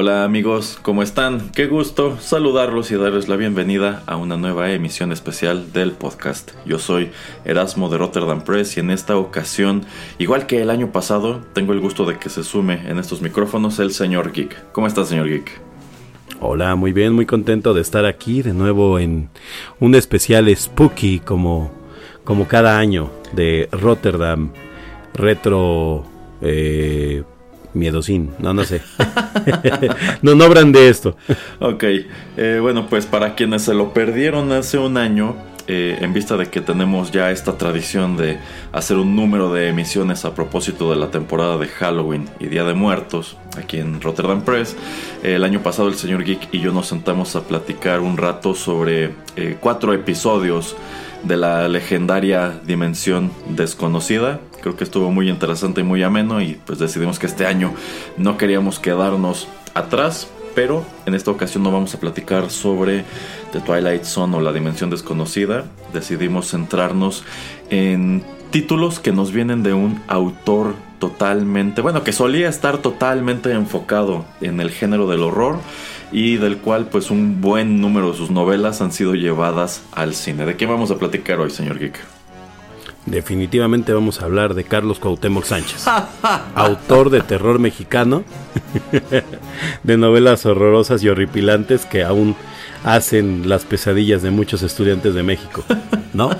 Hola amigos, ¿cómo están? Qué gusto saludarlos y darles la bienvenida a una nueva emisión especial del podcast. Yo soy Erasmo de Rotterdam Press y en esta ocasión, igual que el año pasado, tengo el gusto de que se sume en estos micrófonos el señor Geek. ¿Cómo está señor Geek? Hola, muy bien, muy contento de estar aquí de nuevo en un especial spooky como, como cada año de Rotterdam Retro... Eh, miedosín, no, no sé. no, no de esto. ok, eh, bueno, pues para quienes se lo perdieron hace un año, eh, en vista de que tenemos ya esta tradición de hacer un número de emisiones a propósito de la temporada de Halloween y Día de Muertos aquí en Rotterdam Press, eh, el año pasado el señor Geek y yo nos sentamos a platicar un rato sobre cuatro episodios de la legendaria Dimensión Desconocida. Creo que estuvo muy interesante y muy ameno y pues decidimos que este año no queríamos quedarnos atrás, pero en esta ocasión no vamos a platicar sobre The Twilight Zone o la Dimensión Desconocida. Decidimos centrarnos en títulos que nos vienen de un autor totalmente, bueno, que solía estar totalmente enfocado en el género del horror y del cual pues un buen número de sus novelas han sido llevadas al cine. ¿De qué vamos a platicar hoy, señor Geek? Definitivamente vamos a hablar de Carlos Cuauhtémoc Sánchez, autor de terror mexicano, de novelas horrorosas y horripilantes que aún hacen las pesadillas de muchos estudiantes de México, ¿no?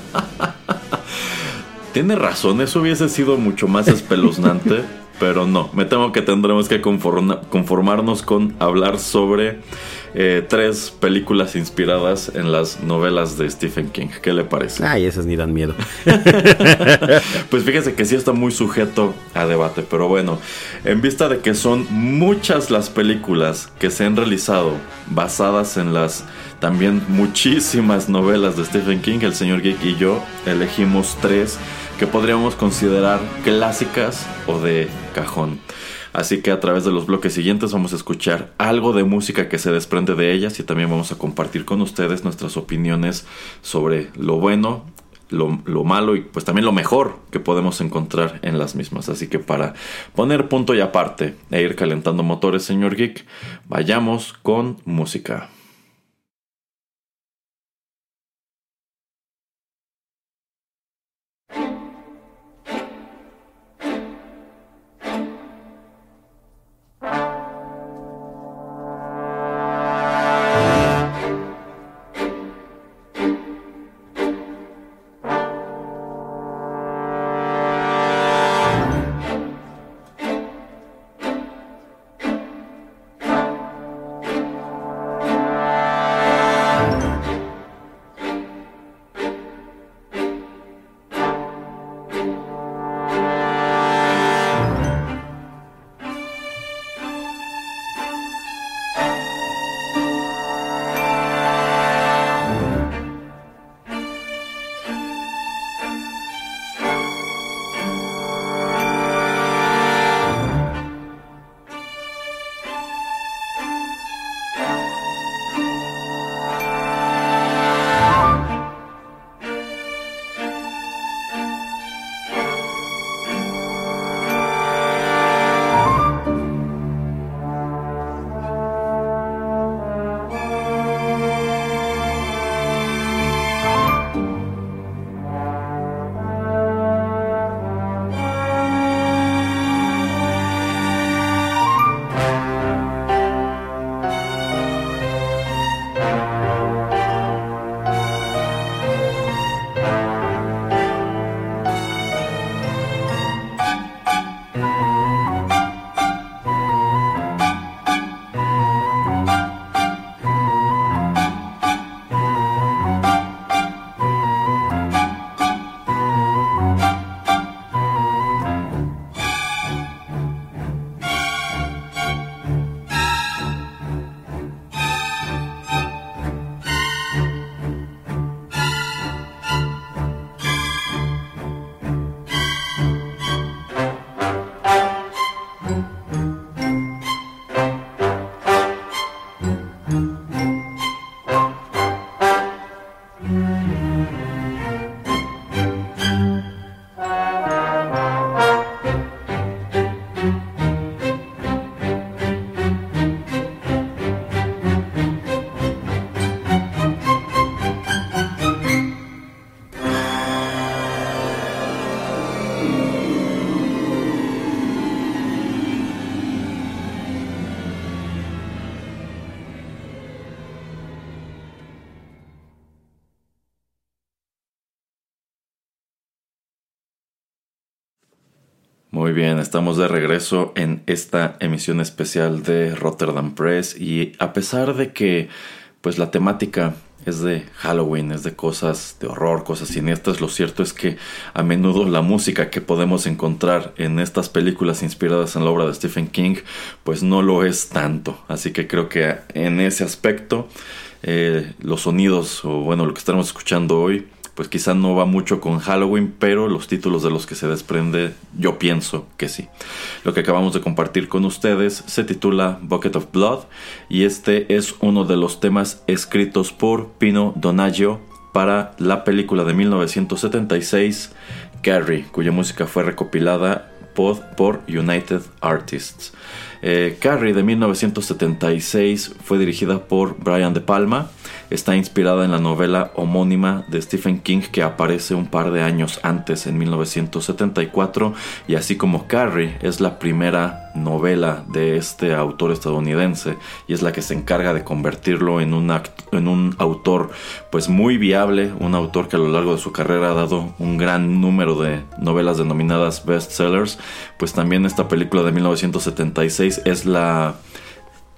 Tiene razón, eso hubiese sido mucho más espeluznante pero no, me temo que tendremos que conformarnos con hablar sobre eh, tres películas inspiradas en las novelas de Stephen King. ¿Qué le parece? Ay, esas ni dan miedo. pues fíjese que sí está muy sujeto a debate, pero bueno, en vista de que son muchas las películas que se han realizado basadas en las también muchísimas novelas de Stephen King, el señor Geek y yo elegimos tres que podríamos considerar clásicas o de cajón. Así que a través de los bloques siguientes vamos a escuchar algo de música que se desprende de ellas y también vamos a compartir con ustedes nuestras opiniones sobre lo bueno, lo, malo y pues también lo mejor que podemos encontrar en las mismas. Así que para poner punto y aparte e ir calentando motores, señor Geek, vayamos con música. Bien, estamos de regreso en esta emisión especial de Rotterdam Press y a pesar de que pues la temática es de Halloween, es de cosas de horror, cosas siniestras, lo cierto es que a menudo la música que podemos encontrar en estas películas inspiradas en la obra de Stephen King pues no lo es tanto, así que creo que en ese aspecto eh, los sonidos o bueno lo que estamos escuchando hoy pues quizá no va mucho con Halloween, pero los títulos de los que se desprende yo pienso que sí. Lo que acabamos de compartir con ustedes se titula Bucket of Blood y este es uno de los temas escritos por Pino Donaggio para la película de 1976 Carrie, cuya música fue recopilada por, United Artists. Eh, Carrie de 1976 fue dirigida por Brian De Palma está inspirada en la novela homónima de Stephen King que aparece un par de años antes, en 1974, y así como Carrie es la primera novela de este autor estadounidense y es la que se encarga de convertirlo en un, en un autor pues muy viable, un autor que a lo largo de su carrera ha dado un gran número de novelas denominadas bestsellers, pues también esta película de 1976 es la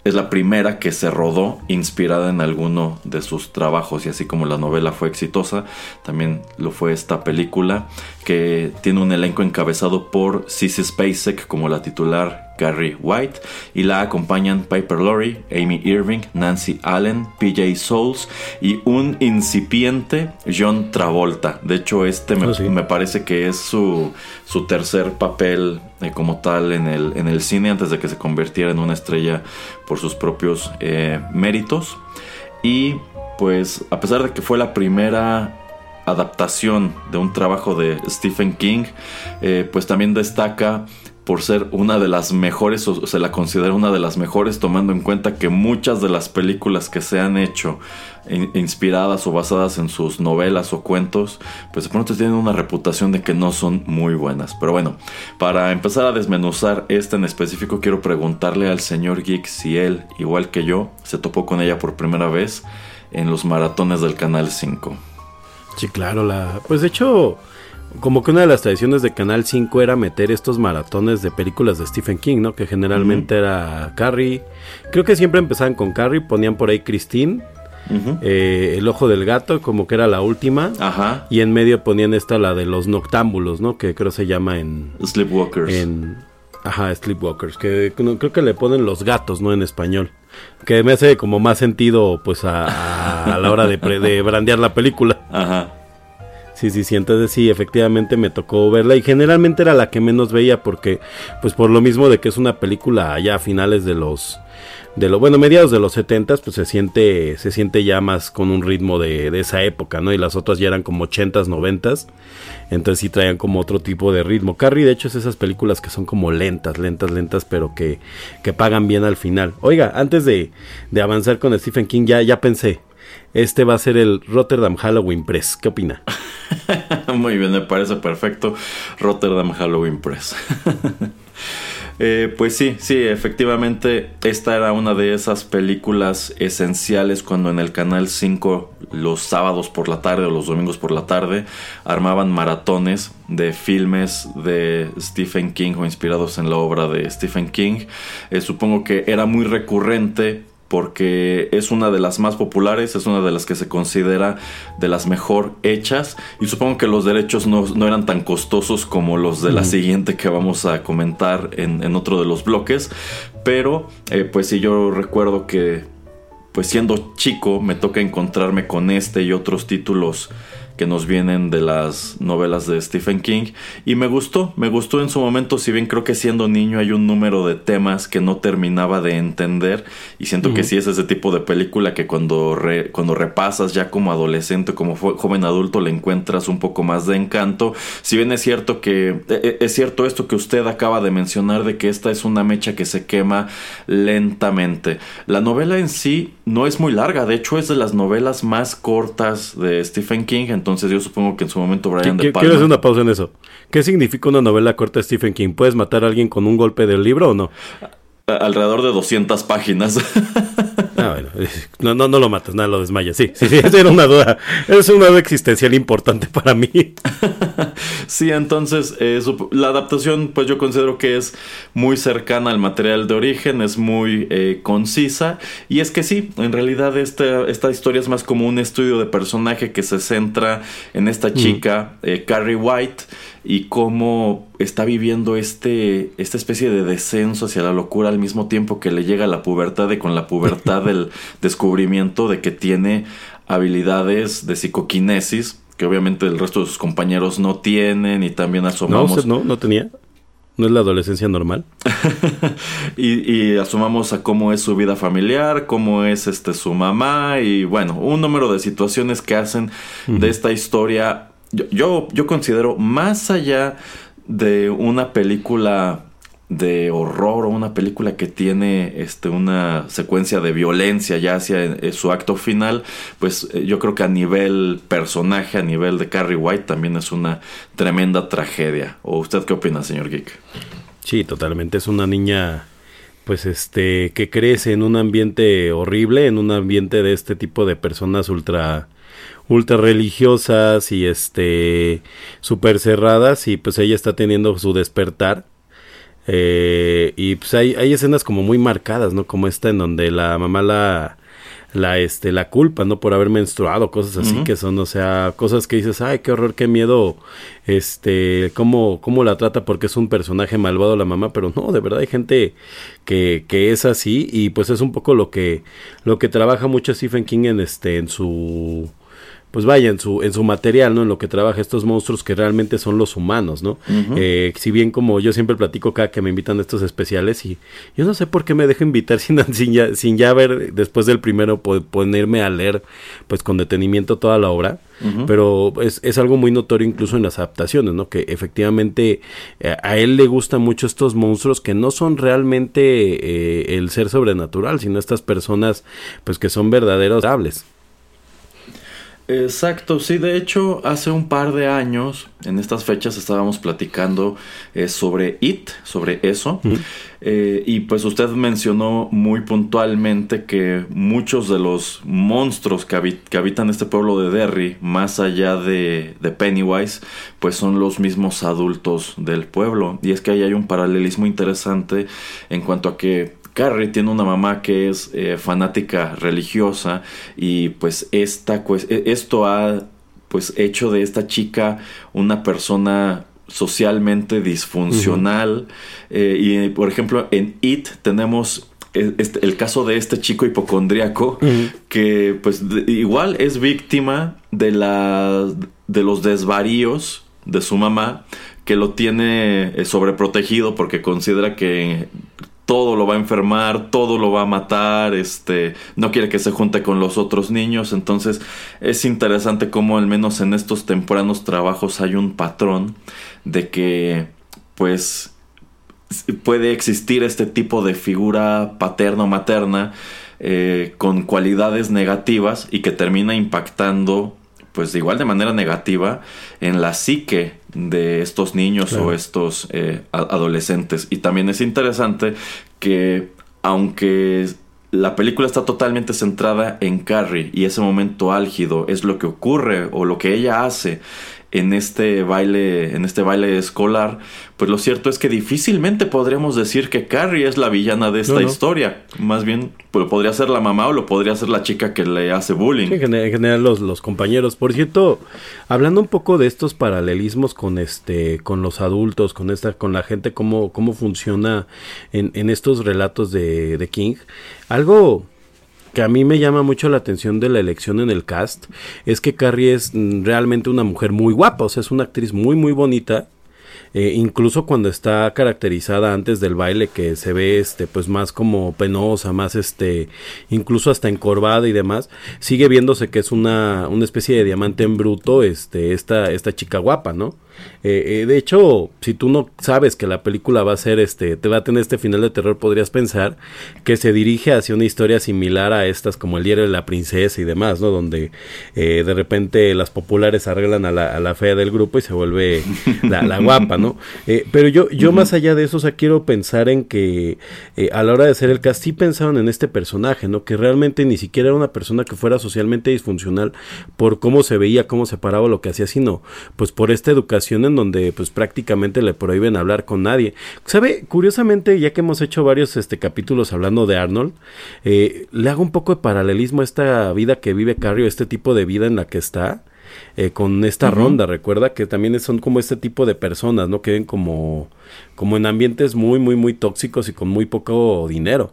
es la primera que se rodó inspirada en alguno de sus trabajos y así como la novela fue exitosa, también lo fue esta película que tiene un elenco encabezado por Sissy Spacek como la titular Carrie White y la acompañan Piper Laurie, Amy Irving, Nancy Allen, PJ Souls y un incipiente John Travolta. De hecho, este me, oh, parece que es su, su tercer papel eh, como tal en el, en el cine antes de que se convirtiera en una estrella por sus propios eh, méritos. Y pues a pesar de que fue la primera adaptación de un trabajo de Stephen King, eh, pues también destaca por ser una de las mejores, o se la considera una de las mejores, tomando en cuenta que muchas de las películas que se han hecho inspiradas o basadas en sus novelas o cuentos, pues de pronto tienen una reputación de que no son muy buenas. Pero bueno, para empezar a desmenuzar esta en específico, quiero preguntarle al señor Geek si él, igual que yo, se topó con ella por primera vez en los maratones del Canal 5. Sí, claro, la... pues de hecho como que una de las tradiciones de Canal 5 era meter estos maratones de películas de Stephen King, ¿no? Que generalmente era Carrie. Creo que siempre empezaban con Carrie, ponían por ahí Christine. Eh, el ojo del gato, como que era la última. Ajá. Y en medio ponían esta, la de los noctámbulos, ¿no? Que creo se llama en. Sleepwalkers. En. Ajá, Sleepwalkers. Que creo que le ponen los gatos, ¿no? En español. Que me hace como más sentido, pues, a, a la hora de, de brandear la película. Ajá. Sí, sí, sí, entonces sí, efectivamente me tocó verla y generalmente era la que menos veía porque, pues por lo mismo de que es una película ya a finales de los, de lo, bueno, mediados de los 70 pues se siente, se siente ya más con un ritmo de, de esa época, ¿no? Y las otras ya eran como 80s, 90s, entonces sí traían como otro tipo de ritmo. Carrie, de hecho, es esas películas que son como lentas, lentas, lentas, pero que, que pagan bien al final. Oiga, antes de, de avanzar con Stephen King, ya, ya pensé, este va a ser el Rotterdam Halloween Press. ¿Qué opina? Muy bien, me parece perfecto. Rotterdam Halloween Press. Eh, pues sí, sí, efectivamente, esta era una de esas películas esenciales cuando en el Canal 5 los sábados por la tarde o los domingos por la tarde armaban maratones de filmes de Stephen King o inspirados en la obra de Stephen King. Eh, supongo que era muy recurrente porque es una de las más populares, es una de las que se considera de las mejor hechas y supongo que los derechos no, eran tan costosos como los de la siguiente que vamos a comentar en, otro de los bloques, pero eh, pues sí yo recuerdo que pues siendo chico me toca encontrarme con este y otros títulos que nos vienen de las novelas de Stephen King. Y me gustó, me gustó en su momento, si bien creo que siendo niño hay un número de temas que no terminaba de entender y siento que sí es ese tipo de película que cuando, cuando repasas ya como adolescente, como joven adulto le encuentras un poco más de encanto, si bien es cierto que e, e, es cierto esto que usted acaba de mencionar de que esta es una mecha que se quema lentamente. La novela en sí no es muy larga, de hecho es de las novelas más cortas de Stephen King, entonces entonces yo supongo que en su momento Brian De Palma... Quiero hacer una pausa en eso. ¿Qué significa una novela corta de Stephen King? ¿Puedes matar a alguien con un golpe del libro o no? Alrededor de 200 páginas. Ah, bueno. No, no, no lo matas, nada, lo desmayas. Sí, sí, sí, esa era una duda. Es una duda existencial importante para mí. sí, entonces eh, la adaptación pues yo considero que es muy cercana al material de origen, es muy eh, concisa y es que sí, en realidad esta, esta historia es más como un estudio de personaje que se centra en esta chica, eh, Carrie White, y cómo está viviendo este, esta especie de descenso hacia la locura al mismo tiempo que le llega la pubertad y con la pubertad del descubrimiento de que tiene habilidades de psicoquinesis que obviamente el resto de sus compañeros no tienen y también asomamos... No, no, no tenía. ¿No es la adolescencia normal? y, asumamos a cómo es su vida familiar, cómo es este su mamá y bueno, un número de situaciones que hacen de esta historia, yo, yo considero más allá de una película de horror o una película que tiene este una secuencia de violencia ya hacia eh, su acto final, pues eh, yo creo que a nivel personaje, a nivel de Carrie White también es una tremenda tragedia. ¿O usted qué opina, señor Geek? Sí, totalmente es una niña pues este que crece en un ambiente horrible, en un ambiente de este tipo de personas ultra ultra religiosas y este super cerradas y pues ella está teniendo su despertar eh, y pues hay, hay escenas como muy marcadas, ¿no? Como esta en donde la mamá la, la, este, la culpa, ¿no? Por haber menstruado, cosas así que son, o sea, cosas que dices, ay, qué horror, qué miedo, este, cómo, cómo la trata porque es un personaje malvado la mamá, pero no, de verdad hay gente que, que es así y pues es un poco lo que, lo que trabaja mucho Stephen King en este, en su, pues vaya, en su, en su material, ¿no? En lo que trabaja estos monstruos que realmente son los humanos, ¿no? eh, si bien como yo siempre platico cada que me invitan a estos especiales y yo no sé por qué me dejo invitar sin, sin, ya, sin ya ver después del primero ponerme a leer pues con detenimiento toda la obra. Pero es, es, algo muy notorio incluso en las adaptaciones, ¿no? Que efectivamente eh, a él le gustan mucho estos monstruos que no son realmente eh, el ser sobrenatural, sino estas personas pues que son verdaderos hables. Exacto, sí, de hecho hace un par de años, en estas fechas estábamos platicando eh, sobre It, sobre eso, eh, y pues usted mencionó muy puntualmente que muchos de los monstruos que, habitan este pueblo de Derry, más allá de, de, Pennywise, pues son los mismos adultos del pueblo, y es que ahí hay un paralelismo interesante en cuanto a que Carrie tiene una mamá que es eh, fanática religiosa y pues esta, e, esto ha pues hecho de esta chica una persona socialmente disfuncional. Eh, y por ejemplo en It tenemos e, este, el caso de este chico hipocondriaco que pues igual es víctima de la de los desvaríos de su mamá que lo tiene eh, sobreprotegido porque considera que todo lo va a enfermar, todo lo va a matar, este, no quiere que se junte con los otros niños, entonces es interesante cómo al menos en estos tempranos trabajos hay un patrón de que pues puede existir este tipo de figura paterno materna eh, con cualidades negativas y que termina impactando pues igual de manera negativa en la psique de estos niños o estos eh, adolescentes. Y también es interesante que aunque la película está totalmente centrada en Carrie y ese momento álgido es lo que ocurre o lo que ella hace en este baile, en este baile escolar, pues lo cierto es que difícilmente podríamos decir que Carrie es la villana de esta historia. Más bien, pues, podría ser la mamá o lo podría ser la chica que le hace bullying. en general los, los compañeros. Por cierto, hablando un poco de estos paralelismos con este, con los adultos, con esta, con la gente, cómo, cómo funciona en, en estos relatos de, de King. Algo que a mí me llama mucho la atención de la elección en el cast es que Carrie es mm, realmente una mujer muy guapa, o sea, es una actriz muy muy bonita. Eh, incluso cuando está caracterizada antes del baile que se ve este pues más como penosa más este incluso hasta encorvada y demás sigue viéndose que es una, una especie de diamante en bruto este esta esta chica guapa no eh, eh, de hecho, si tú no sabes que la película va a ser este, te va a tener este final de terror, podrías pensar que se dirige hacia una historia similar a estas como el diario de la princesa y demás, ¿no? Donde eh, de repente las populares arreglan a la, a la fea del grupo y se vuelve la, guapa. Eh, pero yo, yo más allá de eso, o sea, quiero pensar en que eh, a la hora de hacer el cast, sí pensaron en este personaje, ¿no? Que realmente ni siquiera era una persona que fuera socialmente disfuncional por cómo se veía, cómo se paraba lo que hacía, sino pues por esta educación en donde pues prácticamente le prohíben hablar con nadie. ¿Sabe? Curiosamente, ya que hemos hecho varios este, capítulos hablando de Arnold, eh, le hago un poco de paralelismo a esta vida que vive Carrie, este tipo de vida en la que está. Eh, con esta ronda, recuerda que también son como este tipo de personas, ¿no? Que ven como, como en ambientes muy, muy, muy tóxicos y con muy poco dinero.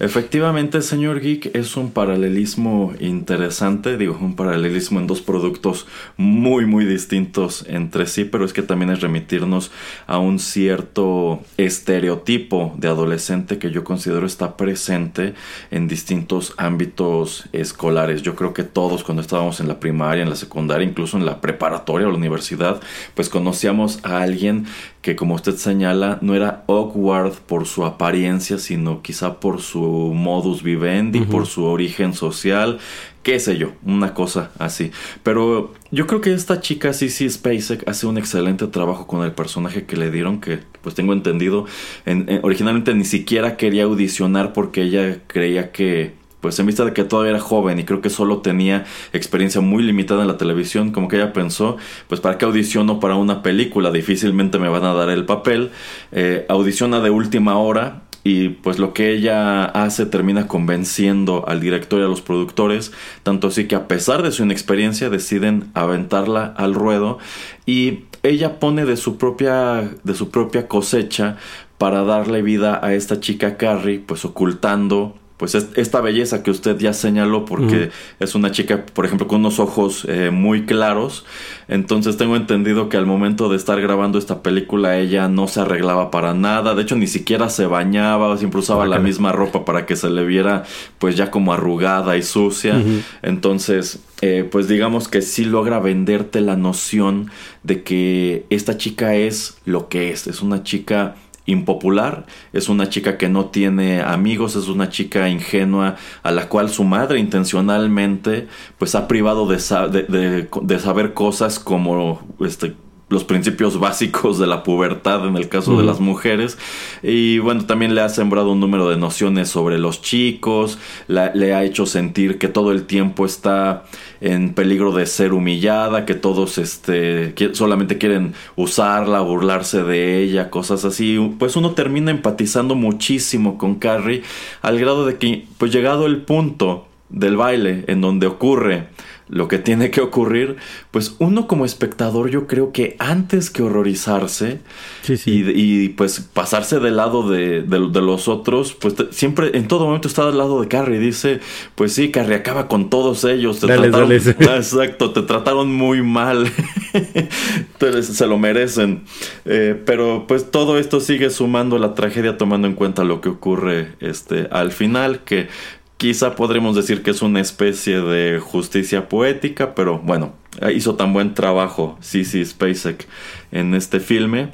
Efectivamente, señor Geek, es un paralelismo interesante, digo, un paralelismo en dos productos muy, muy distintos entre sí, pero es que también es remitirnos a un cierto estereotipo de adolescente que yo considero está presente en distintos ámbitos escolares. Yo creo que todos cuando estábamos en la primaria, en la secundaria, incluso en la preparatoria o la universidad, pues conocíamos a alguien que como usted señala no era awkward por su apariencia, sino quizá por su modus vivendi, por su origen social, qué sé yo, una cosa así. Pero yo creo que esta chica Cici Spacek hace un excelente trabajo con el personaje que le dieron, que pues tengo entendido, originalmente ni siquiera quería audicionar porque ella creía que pues en vista de que todavía era joven y creo que solo tenía experiencia muy limitada en la televisión, como que ella pensó, pues para qué audiciono para una película, difícilmente me van a dar el papel, eh, audiciona de última hora y pues lo que ella hace termina convenciendo al director y a los productores, tanto así que a pesar de su inexperiencia deciden aventarla al ruedo y ella pone de su propia de su propia cosecha para darle vida a esta chica Carrie, pues ocultando pues esta belleza que usted ya señaló porque es una chica, por ejemplo, con unos ojos eh, muy claros. Entonces tengo entendido que al momento de estar grabando esta película ella no se arreglaba para nada. De hecho, ni siquiera se bañaba, siempre usaba la misma ropa para que se le viera pues ya como arrugada y sucia. Entonces, eh, pues digamos que sí logra venderte la noción de que esta chica es lo que es. Es una chica impopular, es una chica que no tiene amigos, es una chica ingenua a la cual su madre intencionalmente pues ha privado de, de, saber cosas como este los principios básicos de la pubertad en el caso de las mujeres y bueno también le ha sembrado un número de nociones sobre los chicos le ha hecho sentir que todo el tiempo está en peligro de ser humillada, que todos este, solamente quieren usarla, burlarse de ella, cosas así. Pues uno termina empatizando muchísimo con Carrie al grado de que, pues llegado el punto del baile en donde ocurre lo que tiene que ocurrir, pues uno como espectador yo creo que antes que horrorizarse Y, pues pasarse del lado de, los otros, pues siempre en todo momento está del lado de Carrie. Dice, pues sí, Carrie acaba con todos ellos. Te trataron, Exacto, te trataron muy mal. Entonces se lo merecen. Eh, pero pues todo esto sigue sumando la tragedia tomando en cuenta lo que ocurre este, al final, que Quizá podremos decir que es una especie de justicia poética, pero bueno, hizo tan buen trabajo Cici Spacek en este filme.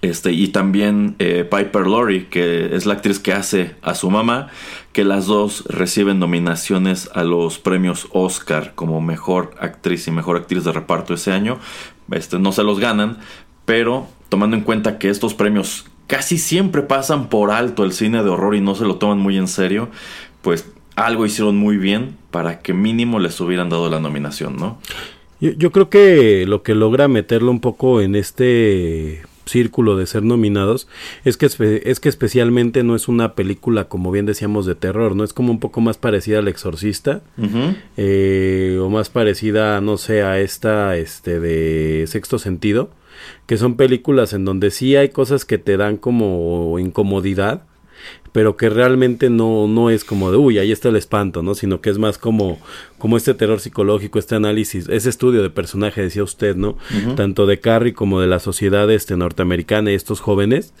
Este, y también eh, Piper Laurie, que es la actriz que hace a su mamá, que las dos reciben nominaciones a los premios Oscar como mejor actriz y mejor actriz de reparto ese año. Este, no se los ganan, pero tomando en cuenta que estos premios casi siempre pasan por alto el cine de horror y no se lo toman muy en serio, pues algo hicieron muy bien para que mínimo les hubieran dado la nominación, ¿no? Yo, creo que lo que logra meterlo un poco en este círculo de ser nominados es que es que especialmente no es una película como bien decíamos de terror no es como un poco más parecida al exorcista eh, o más parecida no sé a esta este de sexto sentido que son películas en donde sí hay cosas que te dan como incomodidad pero que realmente no, no es como de, uy, ahí está el espanto, ¿no? Sino que es más como, como este terror psicológico, este análisis, ese estudio de personaje, decía usted, ¿no? Tanto de Carrie como de la sociedad este, norteamericana y estos jóvenes,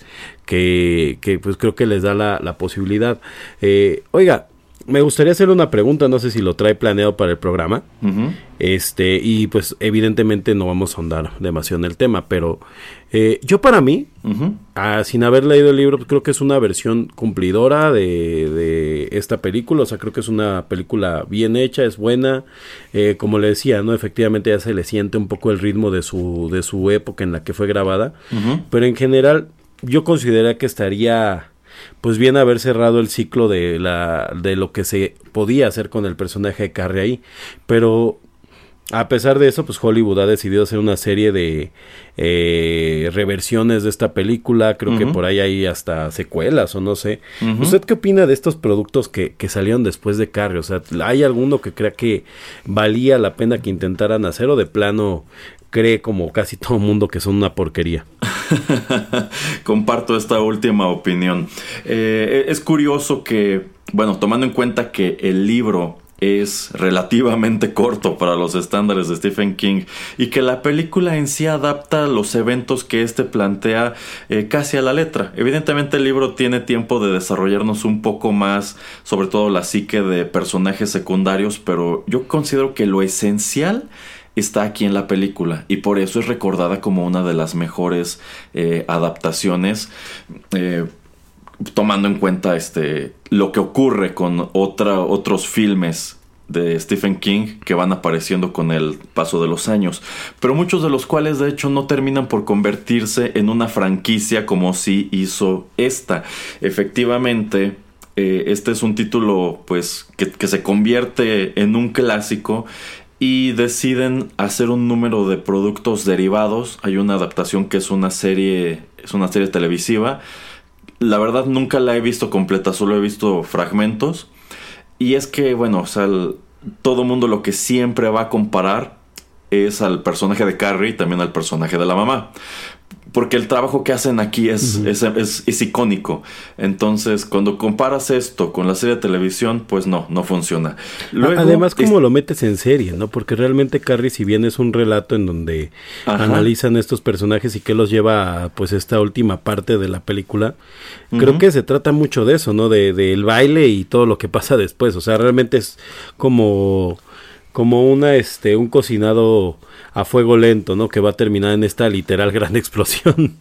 que, que pues creo que les da la, la posibilidad. Eh, oiga, me gustaría hacerle una pregunta, no sé si lo trae planeado para el programa. Este, y pues evidentemente no vamos a ahondar demasiado en el tema, pero eh, yo para mí, ah, sin haber leído el libro, creo que es una versión cumplidora de, este, esta película, o sea, creo que es una película bien hecha, es buena, eh, como le decía, ¿no? Efectivamente ya se le siente un poco el ritmo de su, de su época en la que fue grabada, pero en general yo consideraría que estaría pues bien haber cerrado el ciclo de la de lo que se podía hacer con el personaje de Carrie ahí, pero a pesar de eso, pues Hollywood ha decidido hacer una serie de eh, reversiones de esta película. Creo que por ahí hay hasta secuelas o no sé. ¿Usted qué opina de estos productos que, que, salieron después de Carrie? O sea, ¿hay alguno que crea que valía la pena que intentaran hacer o de plano cree como casi todo mundo que son una porquería? Comparto esta última opinión. Eh, es curioso que, bueno, tomando en cuenta que el libro es relativamente corto para los estándares de Stephen King y que la película en sí adapta los eventos que éste plantea eh, casi a la letra. Evidentemente el libro tiene tiempo de desarrollarnos un poco más, sobre todo la psique de personajes secundarios, pero yo considero que lo esencial está aquí en la película y por eso es recordada como una de las mejores eh, adaptaciones. Eh, tomando en cuenta este lo que ocurre con otra, otros filmes de Stephen King que van apareciendo con el paso de los años, pero muchos de los cuales de hecho no terminan por convertirse en una franquicia como si hizo esta. Efectivamente, eh, este es un título pues que, que se convierte en un clásico y deciden hacer un número de productos derivados. Hay una adaptación que es una serie, es una serie televisiva la verdad nunca la he visto completa, solo he visto fragmentos. Y es que, bueno, o sea, todo mundo lo que siempre va a comparar es al personaje de Carrie y también al personaje de la mamá porque el trabajo que hacen aquí es, es, icónico. Entonces, cuando comparas esto con la serie de televisión, pues no, no funciona. Además, como lo metes en serie, ¿no? Porque realmente Carrie, si bien es un relato en donde analizan estos personajes y que los lleva a pues esta última parte de la película, creo que se trata mucho de eso, ¿no? De, del baile y todo lo que pasa después. O sea, realmente es como como una este un cocinado a fuego lento, ¿no? Que va a terminar en esta literal gran explosión.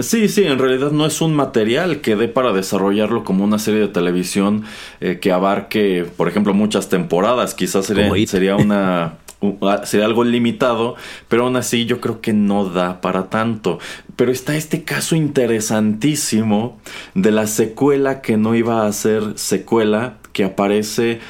Sí, sí, en realidad no es un material que dé para desarrollarlo como una serie de televisión eh, que abarque, por ejemplo, muchas temporadas. Quizás sería, sería una sería algo limitado, pero aún así yo creo que no da para tanto. Pero está este caso interesantísimo de la secuela que no iba a ser secuela, que aparece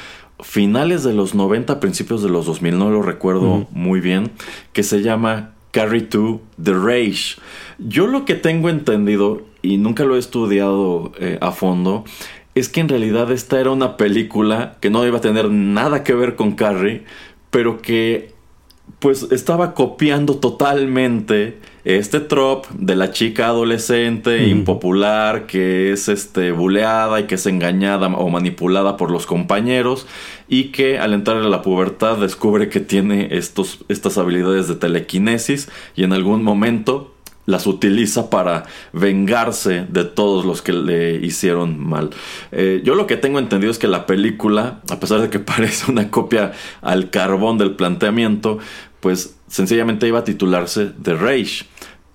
finales de los 90, principios de los 2000, no lo recuerdo muy bien, que se llama Carry 2 The Rage. Yo lo que tengo entendido, y nunca lo he estudiado eh, a fondo, es que en realidad esta era una película que no iba a tener nada que ver con Carrie, pero que pues estaba copiando totalmente este trop de la chica adolescente impopular que es este buleada y que es engañada o manipulada por los compañeros y que al entrar a la pubertad descubre que tiene estos, estas habilidades de telequinesis y en algún momento las utiliza para vengarse de todos los que le hicieron mal. Eh, yo lo que tengo entendido es que la película, a pesar de que parece una copia al carbón del planteamiento, pues sencillamente iba a titularse The Rage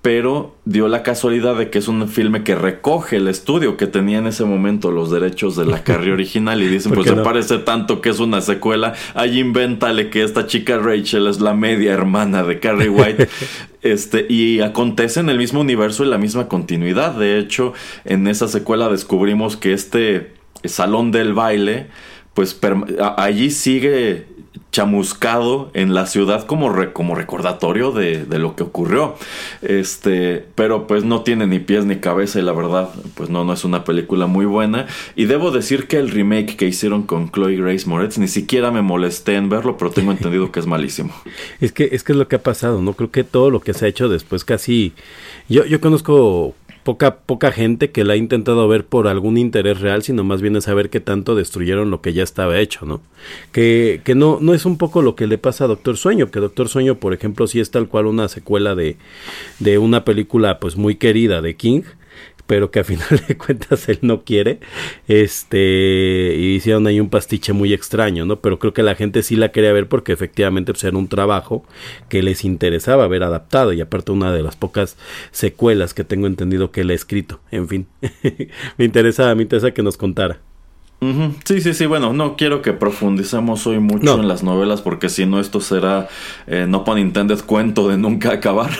pero dio la casualidad de que es un filme que recoge el estudio que tenía en ese momento los derechos de la carrera original y dicen, pues se parece tanto que es una secuela, ahí invéntale que esta chica Rachel es la media hermana de Carrie White. este, y acontece en el mismo universo y la misma continuidad. De hecho, en esa secuela descubrimos que este salón del baile, pues allí sigue chamuscado en la ciudad como, como recordatorio de, lo que ocurrió. Este, pero pues no tiene ni pies ni cabeza y la verdad, pues no, no es una película muy buena. Y debo decir que el remake que hicieron con Chloe Grace Moretz ni siquiera me molesté en verlo, pero tengo entendido que es malísimo. Es que es que es lo que ha pasado, ¿no? Creo que todo lo que se ha hecho después casi... Yo, yo conozco poca, poca gente que la ha intentado ver por algún interés real, sino más bien es saber qué tanto destruyeron lo que ya estaba hecho, ¿no? Que, que no, no es un poco lo que le pasa a Doctor Sueño, que Doctor Sueño, por ejemplo, sí es tal cual una secuela de, de una película pues muy querida de King, pero que a final de cuentas él no quiere. Este, y hicieron ahí un pastiche muy extraño, ¿no? Pero creo que la gente sí la quería ver porque efectivamente pues, era un trabajo que les interesaba ver adaptado y aparte una de las pocas secuelas que tengo entendido que él ha escrito. En fin, me interesa, me interesa que nos contara. Sí, sí, sí. Bueno, no quiero que profundicemos hoy mucho en las novelas porque si no esto será, eh, no pun intended, cuento de nunca acabar.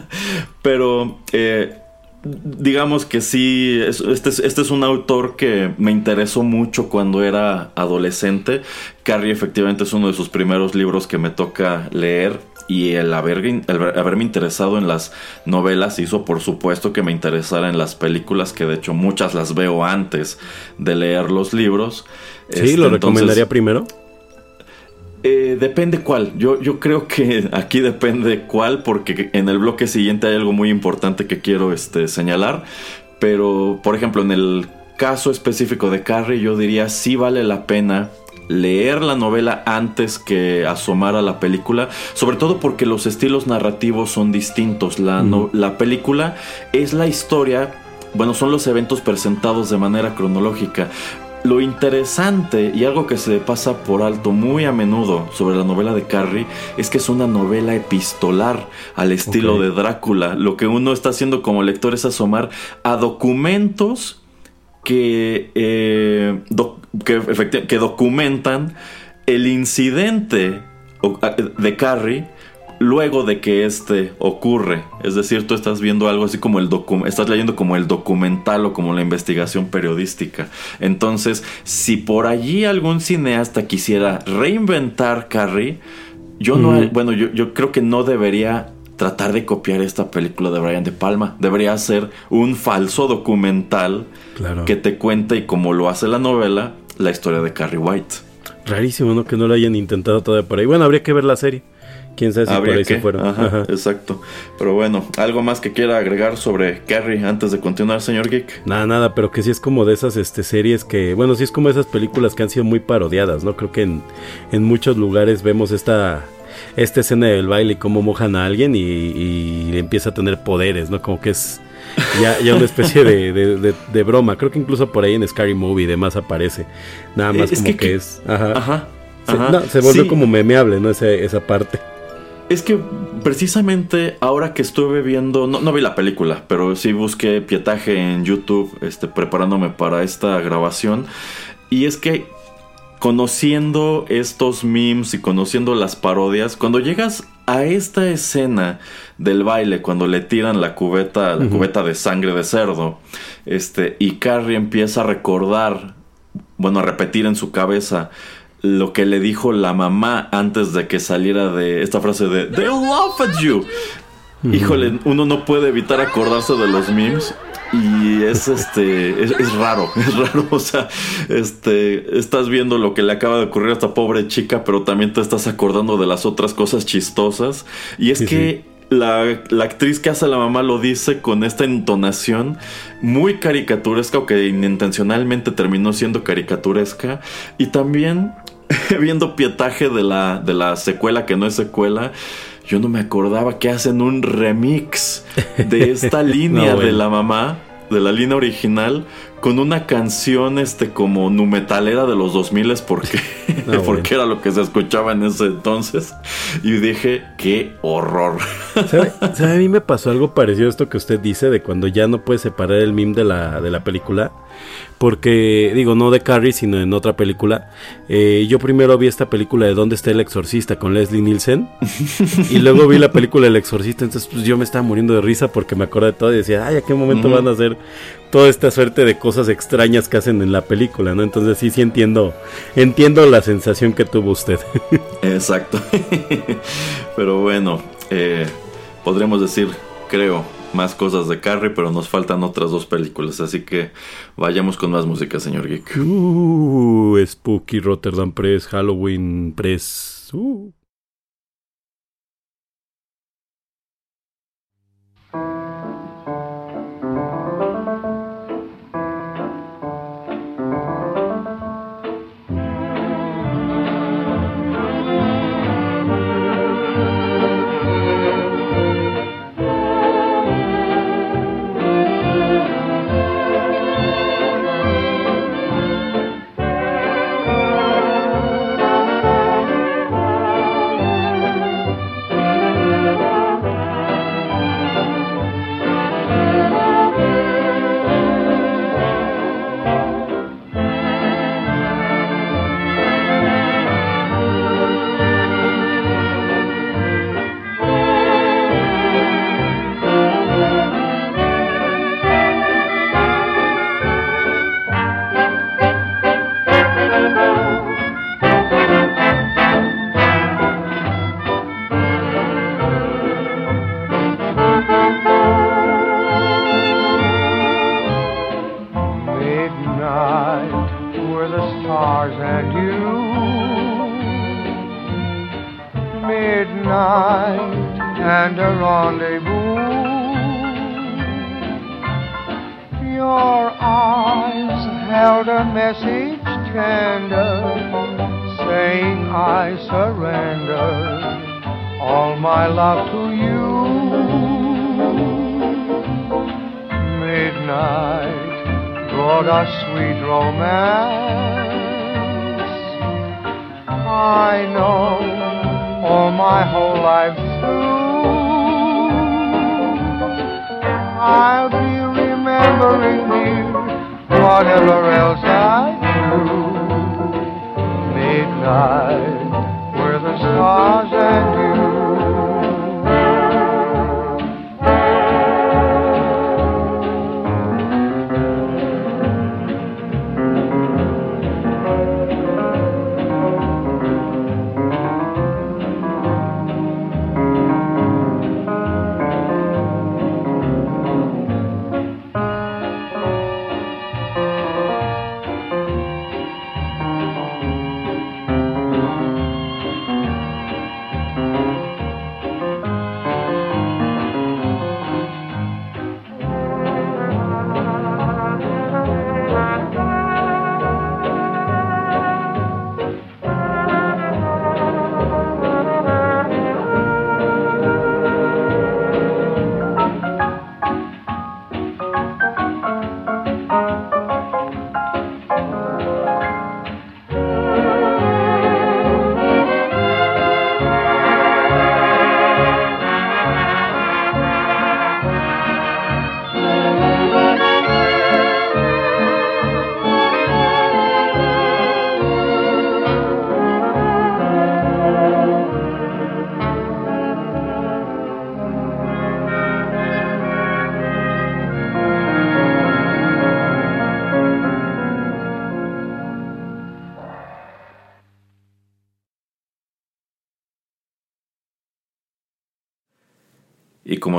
Pero eh, digamos que sí, este es, este es un autor que me interesó mucho cuando era adolescente. Carrie efectivamente es uno de sus primeros libros que me toca leer y el, haber, haberme interesado en las novelas hizo por supuesto que me interesara en las películas, que de hecho muchas las veo antes de leer los libros. Sí, ¿lo este, recomendaría primero? Eh, depende cuál. Yo, yo creo que aquí depende cuál, porque en el bloque siguiente hay algo muy importante que quiero este, señalar. Pero, por ejemplo, en el caso específico de Carrie, yo diría sí vale la pena leer la novela antes que asomar a la película, sobre todo porque los estilos narrativos son distintos. La, la película es la historia, bueno, son los eventos presentados de manera cronológica. Lo interesante y algo que se pasa por alto muy a menudo sobre la novela de Carrie es que es una novela epistolar al estilo de Drácula. Lo que uno está haciendo como lector es asomar a documentos que, eh, que, documentan el incidente de Carrie luego de que este ocurre. Es decir, tú estás viendo algo así como el documental, estás leyendo como el documental o como la investigación periodística. Entonces, si por allí algún cineasta quisiera reinventar Carrie, yo no, bueno, yo, yo creo que no debería tratar de copiar esta película de Brian De Palma. Debería ser un falso documental que te cuente, y como lo hace la novela, la historia de Carrie White. Rarísimo, ¿no? Que no lo hayan intentado todavía por ahí. Bueno, habría que ver la serie. Quién sabe si por ahí se fueron. Exacto. Pero bueno, ¿algo más que quiera agregar sobre Carrie antes de continuar, señor Geek? Nada, nada, pero que sí es como de esas este, series que, bueno, sí es como esas películas que han sido muy parodiadas, ¿no? Creo que en, en muchos lugares vemos esta esta escena del baile y cómo mojan a alguien y, empieza a tener poderes, ¿no? Como que es ya, ya una especie de, broma. Creo que incluso por ahí en Scary Movie y demás aparece. Nada más como que, es. Ajá. se, volvió como memeable, ¿no? Esa, esa parte. Es que precisamente ahora que estuve viendo, no, no, vi la película, pero sí busqué pietaje en YouTube, este, preparándome para esta grabación. Y es que conociendo estos memes y conociendo las parodias, cuando llegas a esta escena del baile, cuando le tiran la cubeta, la cubeta de sangre de cerdo, este, y Carrie empieza a recordar, bueno, a repetir en su cabeza lo que le dijo la mamá antes de que saliera de esta frase de They laugh at you. Híjole, uno no puede evitar acordarse de los memes y es este es, raro es raro o sea este estás viendo lo que le acaba de ocurrir a esta pobre chica pero también te estás acordando de las otras cosas chistosas. Y es que La, la, actriz que hace la mamá lo dice con esta entonación muy caricaturesca o que intencionalmente terminó siendo caricaturesca. Y también viendo pietaje de la, de la secuela que no es secuela yo no me acordaba que hacen un remix de esta línea de la mamá, de la línea original, con una canción este como numetalera de los 2000 porque, porque era lo que se escuchaba en ese entonces. Y dije, qué horror. ¿Sabe? A mí me pasó algo parecido a esto que usted dice de cuando ya no puede separar el meme de la, de la película porque digo, no de Carrie, sino en otra película. Eh, yo primero vi esta película de ¿Dónde está el exorcista? con Leslie Nielsen. y luego vi la película El exorcista, entonces pues yo me estaba muriendo de risa porque me acordé de todo y decía, ay, ¿a qué momento van a hacer toda esta suerte de cosas extrañas que hacen en la película, ¿no? Entonces sí, sí entiendo, entiendo la sensación que tuvo usted. Exacto. Pero bueno, eh, podríamos decir, creo, más cosas de Carrie, pero nos faltan otras dos películas, así que vayamos con más música, señor Geek. Uh, Spooky Rotterdam Press, Halloween Press. Uh.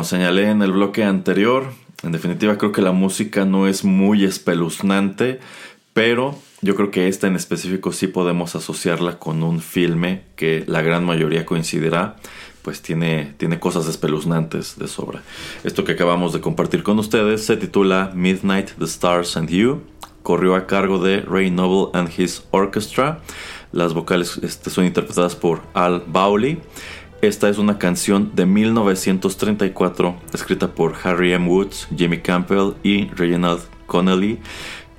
Señalé en el bloque anterior, en definitiva creo que la música no es muy espeluznante, pero yo creo que esta en específico sí podemos asociarla con un filme que la gran mayoría coincidirá, pues tiene, tiene cosas espeluznantes de sobra. Esto que acabamos de compartir con ustedes se titula Midnight, The Stars and You, corrió a cargo de Ray Noble and His Orchestra, las vocales este, son interpretadas por Al Bowley. Esta es una canción de 1934 escrita por Harry M. Woods, Jimmy Campbell y Reginald Connelly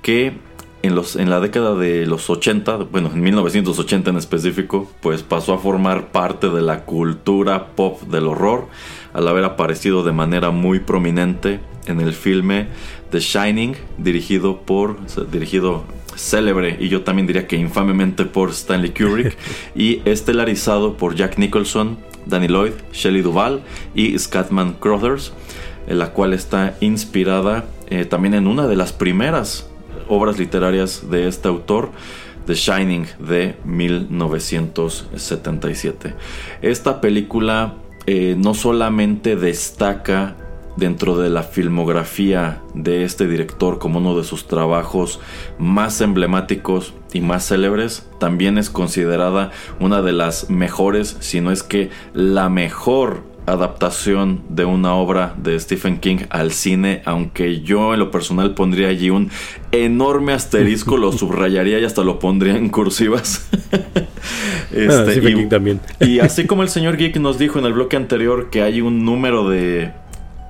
que en, los, en la década de los 80, bueno, en 1980 en específico, pues pasó a formar parte de la cultura pop del horror al haber aparecido de manera muy prominente en el filme The Shining, dirigido por, dirigido célebre y yo también diría que infamemente por Stanley Kubrick y estelarizado por Jack Nicholson, Danny Lloyd, Shelley Duvall y Scatman Crothers, en la cual está inspirada eh, también en una de las primeras obras literarias de este autor, The Shining de 1977. Esta película eh, no solamente destaca dentro de la filmografía de este director como uno de sus trabajos más emblemáticos y más célebres, también es considerada una de las mejores, si no es que la mejor adaptación de una obra de Stephen King al cine, aunque yo en lo personal pondría allí un enorme asterisco, lo subrayaría y hasta lo pondría en cursivas. este, y, también. y así como el señor Geek nos dijo en el bloque anterior que hay un número de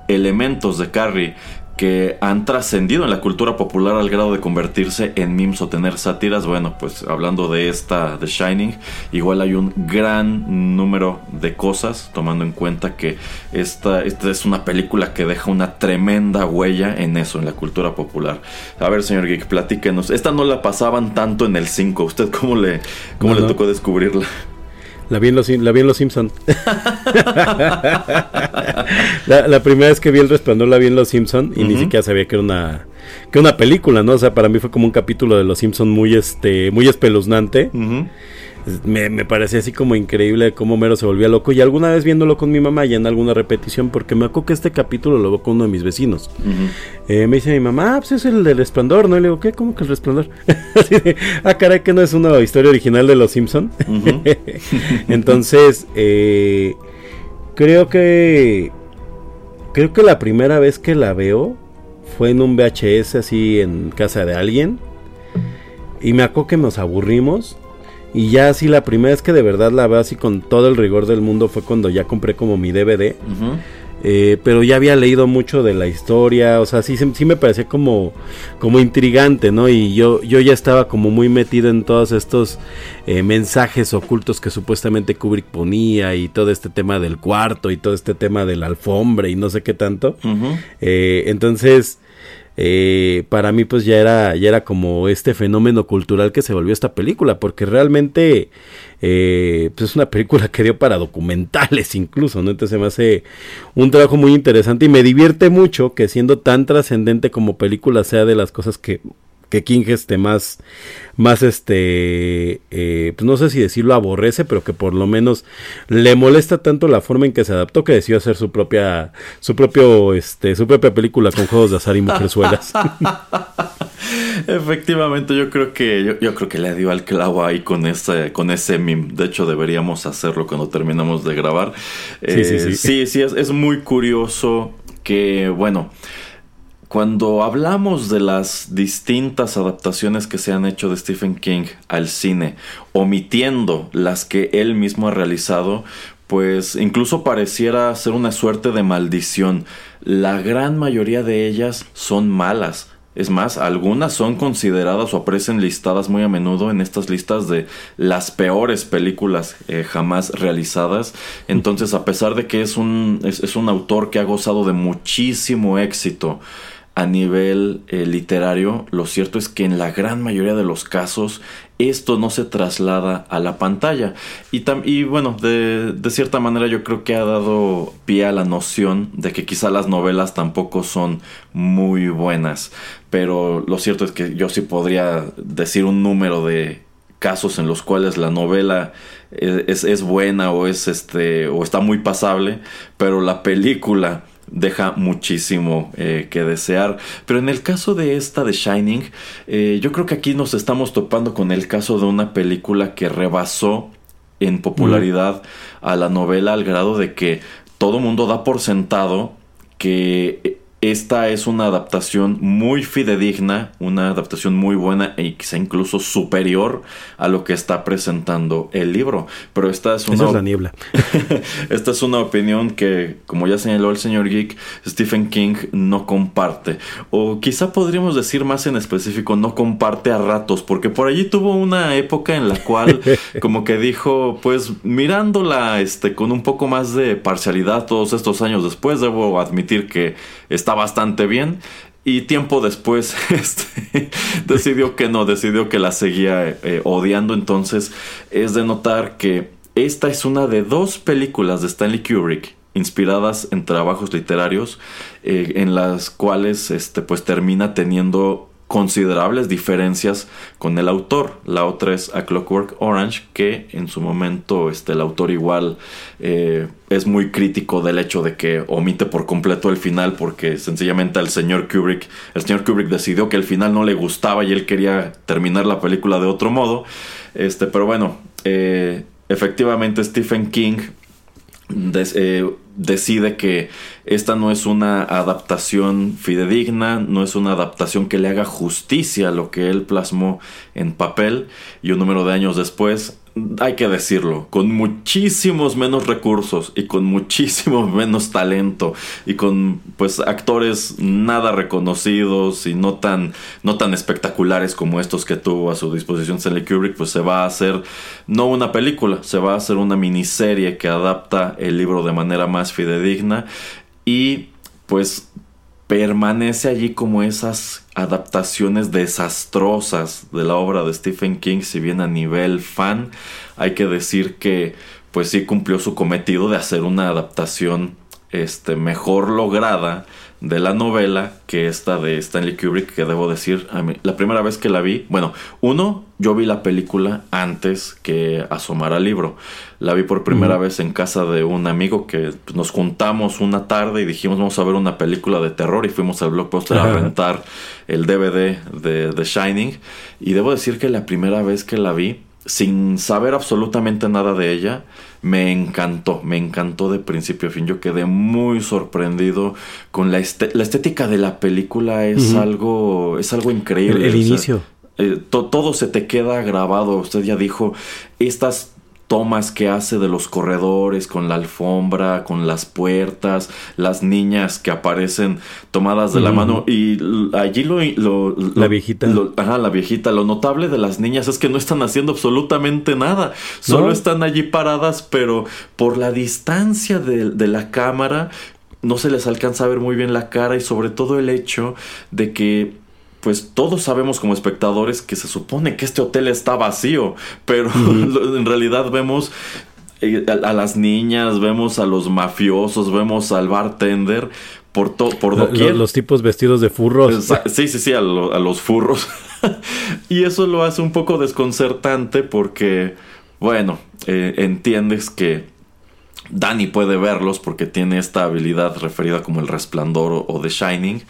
elementos de Carrie que han trascendido en la cultura popular al grado de convertirse en memes o tener sátiras. Bueno, pues hablando de esta The Shining, igual hay un gran número de cosas, tomando en cuenta que esta, esta es una película que deja una tremenda huella en eso, en la cultura popular. A ver, señor Geek, platíquenos. Esta no la pasaban tanto en el 5. ¿Usted cómo le, cómo le tocó descubrirla? La vi en Los, la vi en los Simpson. la, primera vez que vi El Resplandor la vi en Los Simpson y ni siquiera sabía que era una que una película, ¿no? O sea, para mí fue como un capítulo de Los Simpson muy este muy espeluznante me, me parecía así como increíble cómo Mero se volvía loco. Y alguna vez viéndolo con mi mamá y en alguna repetición, porque me acuerdo que este capítulo lo veo con uno de mis vecinos. Eh, me dice mi mamá, ah, pues es el del resplandor, ¿no? Y le digo, ¿qué? ¿Cómo que el resplandor? así de, ah, caray, que no es una historia original de Los Simpson. Entonces, eh, creo que creo que la primera vez que la veo fue en un VHS así en casa de alguien y me acuerdo que nos aburrimos y ya así la primera vez que de verdad la veo así con todo el rigor del mundo fue cuando ya compré como mi DVD. Eh, pero ya había leído mucho de la historia, o sea, sí, sí me parecía como, como intrigante, ¿no? Y yo, yo ya estaba como muy metido en todos estos eh, mensajes ocultos que supuestamente Kubrick ponía y todo este tema del cuarto y todo este tema de la alfombra y no sé qué tanto. Eh, entonces, eh, para mí pues ya era, ya era como este fenómeno cultural que se volvió esta película, porque realmente eh, pues es una película que dio para documentales incluso, ¿no? Entonces se me hace un trabajo muy interesante y me divierte mucho que siendo tan trascendente como película sea de las cosas que que King este más más este eh, pues no sé si decirlo aborrece pero que por lo menos le molesta tanto la forma en que se adaptó que decidió hacer su propia su propio este su propia película con juegos de azar y mujerzuelas Efectivamente, yo creo que yo, yo creo que le dio al clavo ahí con ese con ese meme. De hecho, deberíamos hacerlo cuando terminamos de grabar. Sí, sí, Eh, sí. sí, sí, es, es muy curioso que, bueno, cuando hablamos de las distintas adaptaciones que se han hecho de Stephen King al cine, omitiendo las que él mismo ha realizado, pues incluso pareciera ser una suerte de maldición. La gran mayoría de ellas son malas. Es más, algunas son consideradas o aparecen listadas muy a menudo en estas listas de las peores películas eh, jamás realizadas. Entonces, a pesar de que es un, es, es un autor que ha gozado de muchísimo éxito a nivel eh, literario, lo cierto es que en la gran mayoría de los casos esto no se traslada a la pantalla. Y, y bueno, de, de cierta manera yo creo que ha dado pie a la noción de que quizá las novelas tampoco son muy buenas. Pero lo cierto es que yo sí podría decir un número de casos en los cuales la novela es, es- es buena o es este o está muy pasable, pero la película deja muchísimo eh, que desear. Pero en el caso de esta de Shining, eh, yo creo que aquí nos estamos topando con el caso de una película que rebasó en popularidad a la novela al grado de que todo mundo da por sentado que esta es una adaptación muy fidedigna, una adaptación muy buena e quizá incluso superior a lo que está presentando el libro. Pero esta es una eso es la niebla esta es una opinión que, como ya señaló el señor Geek, Stephen King no comparte. O quizá podríamos decir más en específico, no comparte a ratos, porque por allí tuvo una época en la cual como que dijo, pues mirándola este, con un poco más de parcialidad todos estos años después, debo admitir que está bastante bien. Y tiempo después este, decidió que no, decidió que la seguía eh, odiando. Entonces es de notar que esta es una de dos películas de Stanley Kubrick inspiradas en trabajos literarios eh, en las cuales este pues termina teniendo considerables diferencias con el autor. La otra es A Clockwork Orange, que en su momento este, el autor igual eh, es muy crítico del hecho de que omite por completo el final porque sencillamente al señor Kubrick, el señor Kubrick decidió que el final no le gustaba y él quería terminar la película de otro modo. Este, pero bueno, eh, efectivamente Stephen King eh, decide que esta no es una adaptación fidedigna, no es una adaptación que le haga justicia a lo que él plasmó en papel y un número de años después, hay que decirlo, con muchísimos menos recursos y con muchísimo menos talento y con pues actores nada reconocidos y no tan no tan espectaculares como estos que tuvo a su disposición Stanley Kubrick, pues se va a hacer no una película, se va a hacer una miniserie que adapta el libro de manera más fidedigna y pues permanece allí como esas adaptaciones desastrosas de la obra de Stephen King, si bien a nivel fan hay que decir que pues sí cumplió su cometido de hacer una adaptación este mejor lograda de la novela que esta de Stanley Kubrick que debo decir a mí, la primera vez que la vi bueno uno yo vi la película antes que asomara al libro. La vi por primera vez en casa de un amigo que pues, nos juntamos una tarde y dijimos vamos a ver una película de terror y fuimos al blockbuster a rentar el DVD de The Shining. Y debo decir que la primera vez que la vi sin saber absolutamente nada de ella, me encantó, me encantó de principio a fin. Yo quedé muy sorprendido con la, la estética de la película, es algo, es algo increíble. El, inicio. Eh, todo se te queda grabado. Usted ya dijo, estas tomas que hace de los corredores con la alfombra, con las puertas, las niñas que aparecen tomadas de la mano y allí lo, la viejita, ajá, la viejita, lo notable de las niñas es que no están haciendo absolutamente nada, solo están allí paradas, pero por la distancia de, de la cámara no se les alcanza a ver muy bien la cara y sobre todo el hecho de que pues todos sabemos como espectadores que se supone que este hotel está vacío, pero en realidad vemos eh, a, las niñas, vemos a los mafiosos, vemos al bartender por, por doquier. Los, tipos vestidos de furros. Sí, sí, sí, a, los furros. y eso lo hace un poco desconcertante porque, bueno, eh, entiendes que Danny puede verlos porque tiene esta habilidad referida como el resplandor o, The Shining.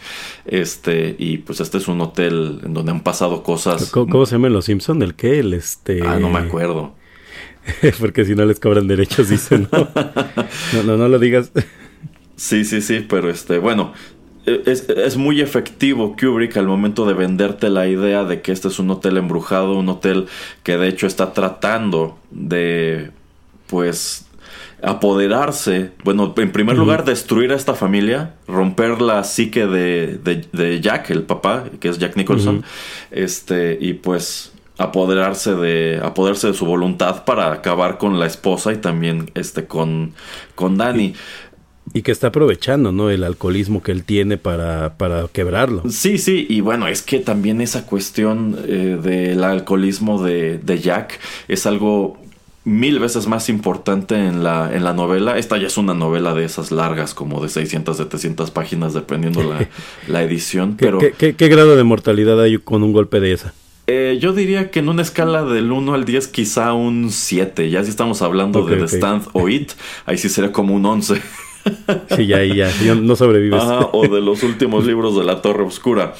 Este, y pues este es un hotel en donde han pasado cosas. ¿Cómo, se llaman los Simpson? ¿El qué? El este. Ah, no me acuerdo. porque si no les cobran derechos, dicen. ¿no? no, no, no lo digas. sí, sí, sí, pero este, bueno, es, es, muy efectivo Kubrick al momento de venderte la idea de que este es un hotel embrujado, un hotel que de hecho está tratando de, pues, apoderarse, bueno, en primer lugar destruir a esta familia, romper la psique de, de, Jack, el papá, que es Jack Nicholson, este, y pues apoderarse de apoderarse de su voluntad para acabar con la esposa y también este con con Danny. Y, que está aprovechando, ¿no? El alcoholismo que él tiene para, para quebrarlo. Sí, sí, y bueno, es que también esa cuestión eh, del alcoholismo de, de Jack es algo mil veces más importante en la, en la novela. Esta ya es una novela de esas largas, como de 600, 700 páginas, dependiendo la, la edición. Pero, ¿Qué, qué, grado de mortalidad hay con un golpe de esa? Eh, yo diría que en una escala del 1 al 10, quizá un 7. Ya si estamos hablando de The Stand o It, ahí sí sería como un 11. Sí, ya, ya, ya no sobrevives. o de los últimos libros de la Torre Oscura.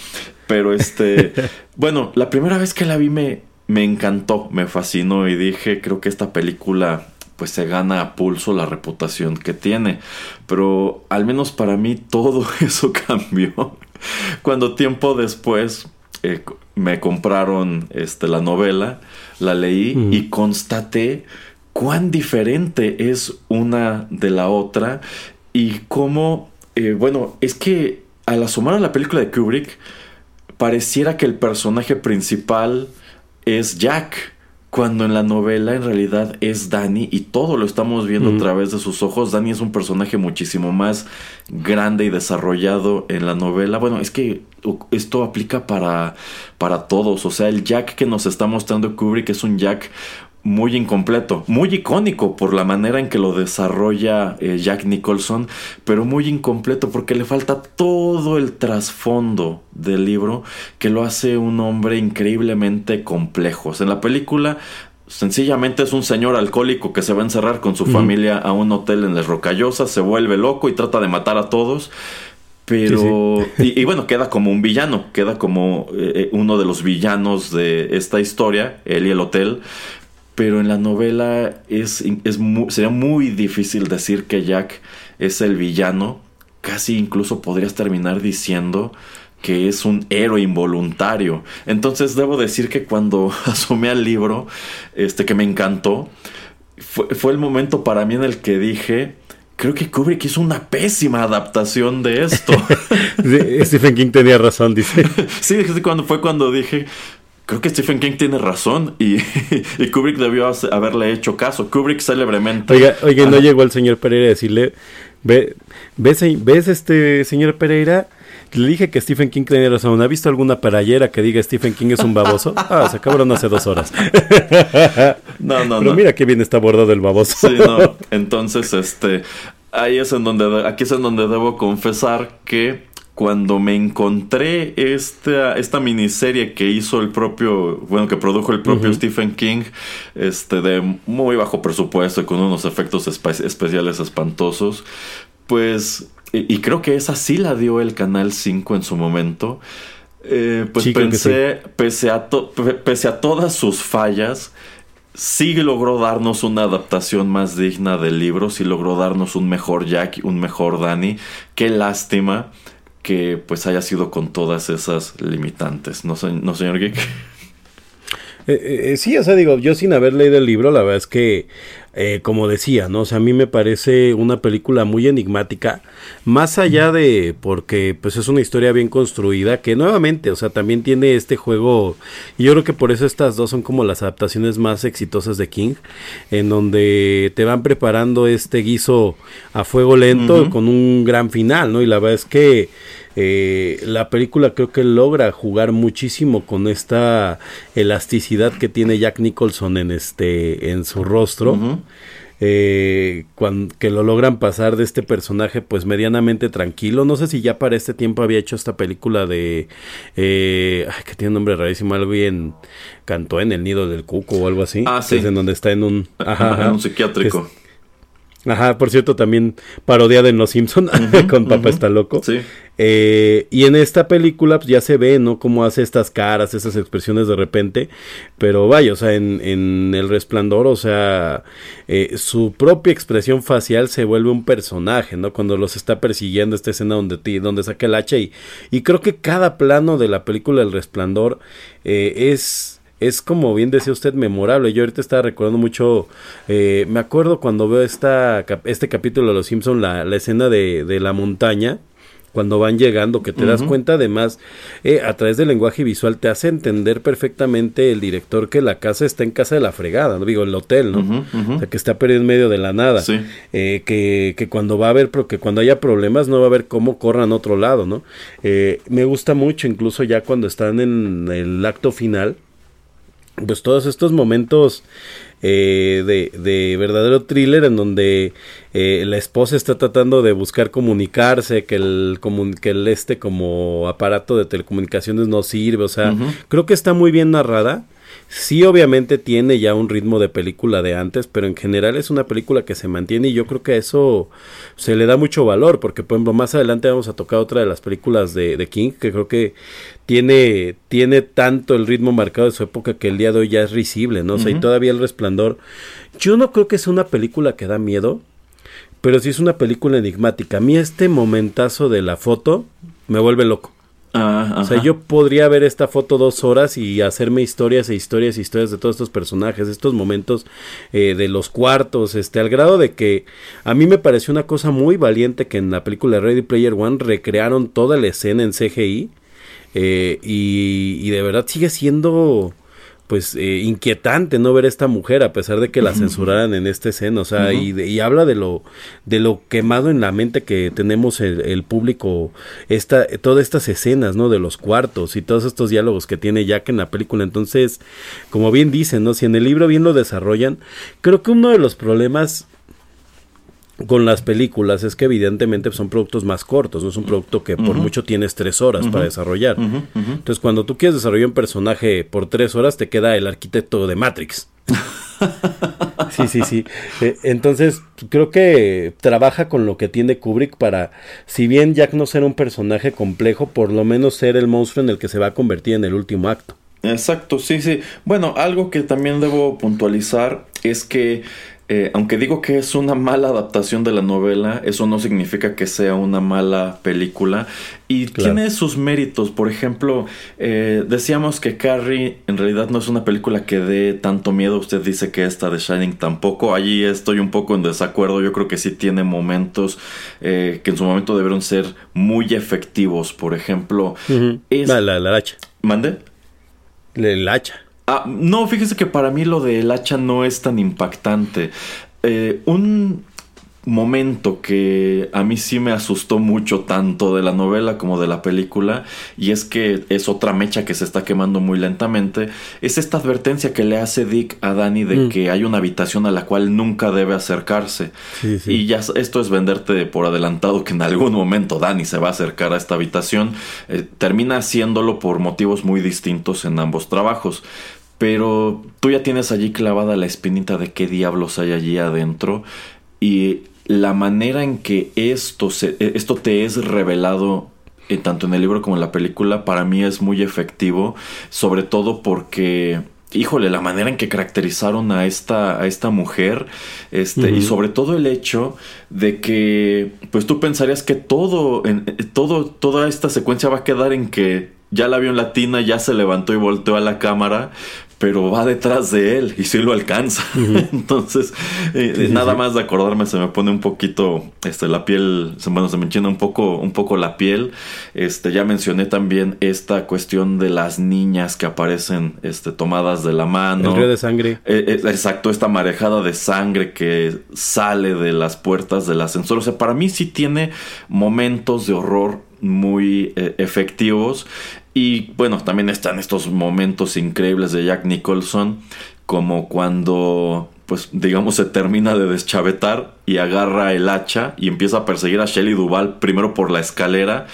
Pero este, bueno, la primera vez que la vi me, me encantó, me fascinó y dije, creo que esta película pues se gana a pulso la reputación que tiene. Pero al menos para mí todo eso cambió. Cuando tiempo después eh, me compraron este, la novela, la leí y constaté cuán diferente es una de la otra y cómo, eh, bueno, es que al asomar a la película de Kubrick, pareciera que el personaje principal es Jack, cuando en la novela en realidad es Danny y todo lo estamos viendo a través de sus ojos. Danny es un personaje muchísimo más grande y desarrollado en la novela. Bueno, es que esto aplica para, para todos. O sea, el Jack que nos está mostrando Kubrick es un Jack muy incompleto, muy icónico por la manera en que lo desarrolla eh, Jack Nicholson, pero muy incompleto porque le falta todo el trasfondo del libro que lo hace un hombre increíblemente complejo. En la película sencillamente es un señor alcohólico que se va a encerrar con su familia a un hotel en Les Rocallosas, se vuelve loco y trata de matar a todos. Pero, Y, bueno, queda como un villano, queda como eh, eh, uno de los villanos de esta historia, él y el hotel pero en la novela es, es sería muy difícil decir que Jack es el villano. Casi incluso podrías terminar diciendo que es un héroe involuntario. Entonces debo decir que cuando asomé al libro, este que me encantó, fue, fue el momento para mí en el que dije, creo que Kubrick hizo una pésima adaptación de esto. Stephen King tenía razón, dice. sí, cuando fue cuando dije, creo que Stephen King tiene razón y, y, Kubrick debió haberle hecho caso. Kubrick célebremente. Oiga, oiga no llegó el señor Pereira a decirle, ve, ves, ves este señor Pereira, le dije que Stephen King tenía razón. ¿Ha visto alguna parallera que diga Stephen King es un baboso? Ah, se acabaron hace dos horas. no, no, Pero mira qué bien está bordado el baboso. sí, no. Entonces, este, ahí es en donde, aquí es en donde debo confesar que cuando me encontré esta, esta miniserie que hizo el propio, bueno, que produjo el propio Stephen King, este, de muy bajo presupuesto y con unos efectos especiales espantosos, pues, y, creo que esa sí la dio el Canal 5 en su momento, eh, pues pensé, pese, a pese a todas sus fallas, sí logró darnos una adaptación más digna del libro, sí logró darnos un mejor Jack, un mejor Danny. Qué lástima que pues haya sido con todas esas limitantes, ¿no, no señor Geek? Eh, eh, sí, o sea, digo, yo sin haber leído el libro, la verdad es que, eh, como decía, ¿no? O sea, a mí me parece una película muy enigmática, más allá de, porque pues es una historia bien construida, que nuevamente, o sea, también tiene este juego, y yo creo que por eso estas dos son como las adaptaciones más exitosas de King, en donde te van preparando este guiso a fuego lento con un gran final, ¿no? Y la verdad es que eh, la película creo que logra jugar muchísimo con esta elasticidad que tiene Jack Nicholson en este en su rostro. Eh, que lo logran pasar de este personaje pues medianamente tranquilo. No sé si ya para este tiempo había hecho esta película de... Eh, que tiene un nombre rarísimo, algo bien... Cantó en el nido del cuco o algo así. Ah, sí. es en donde está en un... Ajá, un psiquiátrico. Ajá, por cierto, también parodia de Los Simpson con Papá está loco. Sí. Eh, y en esta película pues, ya se ve, ¿no? Cómo hace estas caras, esas expresiones de repente. Pero vaya, o sea, en, El Resplandor, o sea, eh, su propia expresión facial se vuelve un personaje, ¿no? Cuando los está persiguiendo esta escena donde, donde saca el hacha. Y, y creo que cada plano de la película El Resplandor eh, es es como bien decía usted memorable. Yo ahorita estaba recordando mucho, eh, me acuerdo cuando veo esta, este capítulo de Los Simpson, la, la escena de, de, la montaña, cuando van llegando, que te das cuenta además, eh, a través del lenguaje visual te hace entender perfectamente el director que la casa está en casa de la fregada, no digo el hotel, ¿no? O sea, que está perdido en medio de la nada. Eh, que, que, cuando va a haber, porque cuando haya problemas no va a haber cómo corran a otro lado, ¿no? Eh, me gusta mucho, incluso ya cuando están en el acto final, pues todos estos momentos eh, de, de, verdadero thriller en donde eh, la esposa está tratando de buscar comunicarse, que el, que el este como aparato de telecomunicaciones no sirve, o sea, creo que está muy bien narrada. Sí, obviamente tiene ya un ritmo de película de antes, pero en general es una película que se mantiene y yo creo que eso se le da mucho valor, porque por ejemplo más adelante vamos a tocar otra de las películas de, de King, que creo que tiene, tiene tanto el ritmo marcado de su época que el día de hoy ya es risible, ¿no? O sea, y todavía el resplandor. Yo no creo que sea una película que da miedo, pero sí es una película enigmática. A mí este momentazo de la foto me vuelve loco. Ah, o sea, yo podría ver esta foto dos horas y hacerme historias e historias e historias de todos estos personajes, estos momentos eh, de los cuartos, este, al grado de que a mí me pareció una cosa muy valiente que en la película Ready Player One recrearon toda la escena en CGI eh, y, y de verdad sigue siendo pues eh, inquietante no ver a esta mujer a pesar de que la censuraran en esta escena, o sea, y, y, habla de lo de lo quemado en la mente que tenemos el, público esta todas estas escenas, ¿no? de los cuartos y todos estos diálogos que tiene Jack en la película. Entonces, como bien dicen, ¿no? Si en el libro bien lo desarrollan, creo que uno de los problemas con las películas es que evidentemente son productos más cortos, no es un producto que por mucho tienes tres horas para desarrollar. Entonces cuando tú quieres desarrollar un personaje por tres horas te queda el arquitecto de Matrix. sí, sí, sí. Eh, entonces creo que trabaja con lo que tiene Kubrick para, si bien Jack no será un personaje complejo, por lo menos ser el monstruo en el que se va a convertir en el último acto. Exacto, sí, sí. Bueno, algo que también debo puntualizar es que eh, aunque digo que es una mala adaptación de la novela, eso no significa que sea una mala película. Y tiene sus méritos. Por ejemplo, eh, decíamos que Carrie en realidad no es una película que dé tanto miedo. Usted dice que esta de Shining tampoco. Allí estoy un poco en desacuerdo. Yo creo que sí tiene momentos eh, que en su momento debieron ser muy efectivos. Por ejemplo, la, la, hacha. ¿Mande? El hacha. Ah, no, fíjese que para mí lo del hacha no es tan impactante. Eh, un momento que a mí sí me asustó mucho tanto de la novela como de la película y es que es otra mecha que se está quemando muy lentamente es esta advertencia que le hace Dick a Danny de mm. que hay una habitación a la cual nunca debe acercarse y ya esto es venderte por adelantado que en algún momento Danny se va a acercar a esta habitación eh, termina haciéndolo por motivos muy distintos en ambos trabajos pero tú ya tienes allí clavada la espinita de qué diablos hay allí adentro y la manera en que esto, se, e, esto te es revelado eh, tanto en el libro como en la película para mí es muy efectivo, sobre todo porque híjole, la manera en que caracterizaron a esta, a esta mujer, este, y sobre todo el hecho de que, pues tú pensarías que todo, en, todo, toda esta secuencia va a quedar en que ya la vio en latina, ya se levantó y volteó a la cámara, pero va detrás de él y sí lo alcanza. Entonces, eh, nada más de acordarme se me pone un poquito este la piel, bueno, se me enchina un poco un poco la piel. Este ya mencioné también esta cuestión de las niñas que aparecen este tomadas de la mano. El río de sangre. Eh, eh, exacto, esta marejada de sangre que sale de las puertas del ascensor. O sea, para mí sí tiene momentos de horror muy efectivos y bueno, también están estos momentos increíbles de Jack Nicholson, como cuando, pues digamos, se termina de deschavetar y agarra el hacha y empieza a perseguir a Shelley Duval primero por la escalera.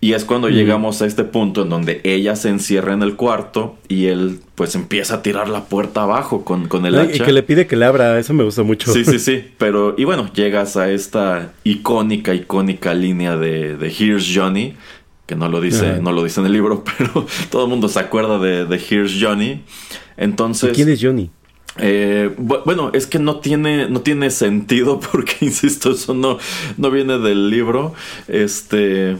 Y es cuando llegamos a este punto en donde ella se encierra en el cuarto y él pues empieza a tirar la puerta abajo con, con el hacha. Y que le pide que le abra, eso me gusta mucho. Sí, sí, sí. Pero, y bueno, llegas a esta icónica, icónica línea de, de Here's Johnny que no lo dice, no lo dice en el libro, pero todo el mundo se acuerda de, de Here's Johnny. Entonces. ¿Quién es Johnny? Eh, bueno, es que no tiene, no tiene sentido porque, insisto, eso no, no viene del libro. Este,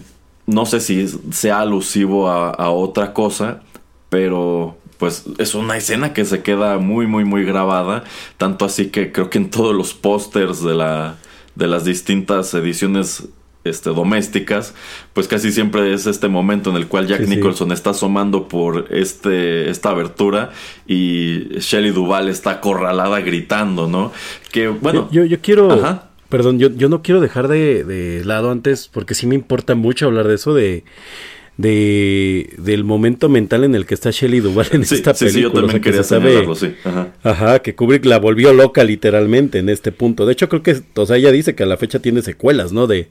no sé si sea alusivo a, a otra cosa, pero pues es una escena que se queda muy, muy, muy grabada. Tanto así que creo que en todos los pósters de la, de las distintas ediciones este, domésticas, pues casi siempre es este momento en el cual Jack Nicholson está asomando por este, esta abertura y Shelley Duval está acorralada gritando, ¿no? Que bueno. Yo, yo, quiero. Perdón, yo, yo no quiero dejar de, de lado antes, porque sí me importa mucho hablar de eso, de de del momento mental en el que está Shelley Duvall en esta película. Sí, yo también quería saber sí. Ajá. Ajá. que Kubrick la volvió loca literalmente en este punto. De hecho, creo que, o sea, ella dice que a la fecha tiene secuelas, ¿no? De,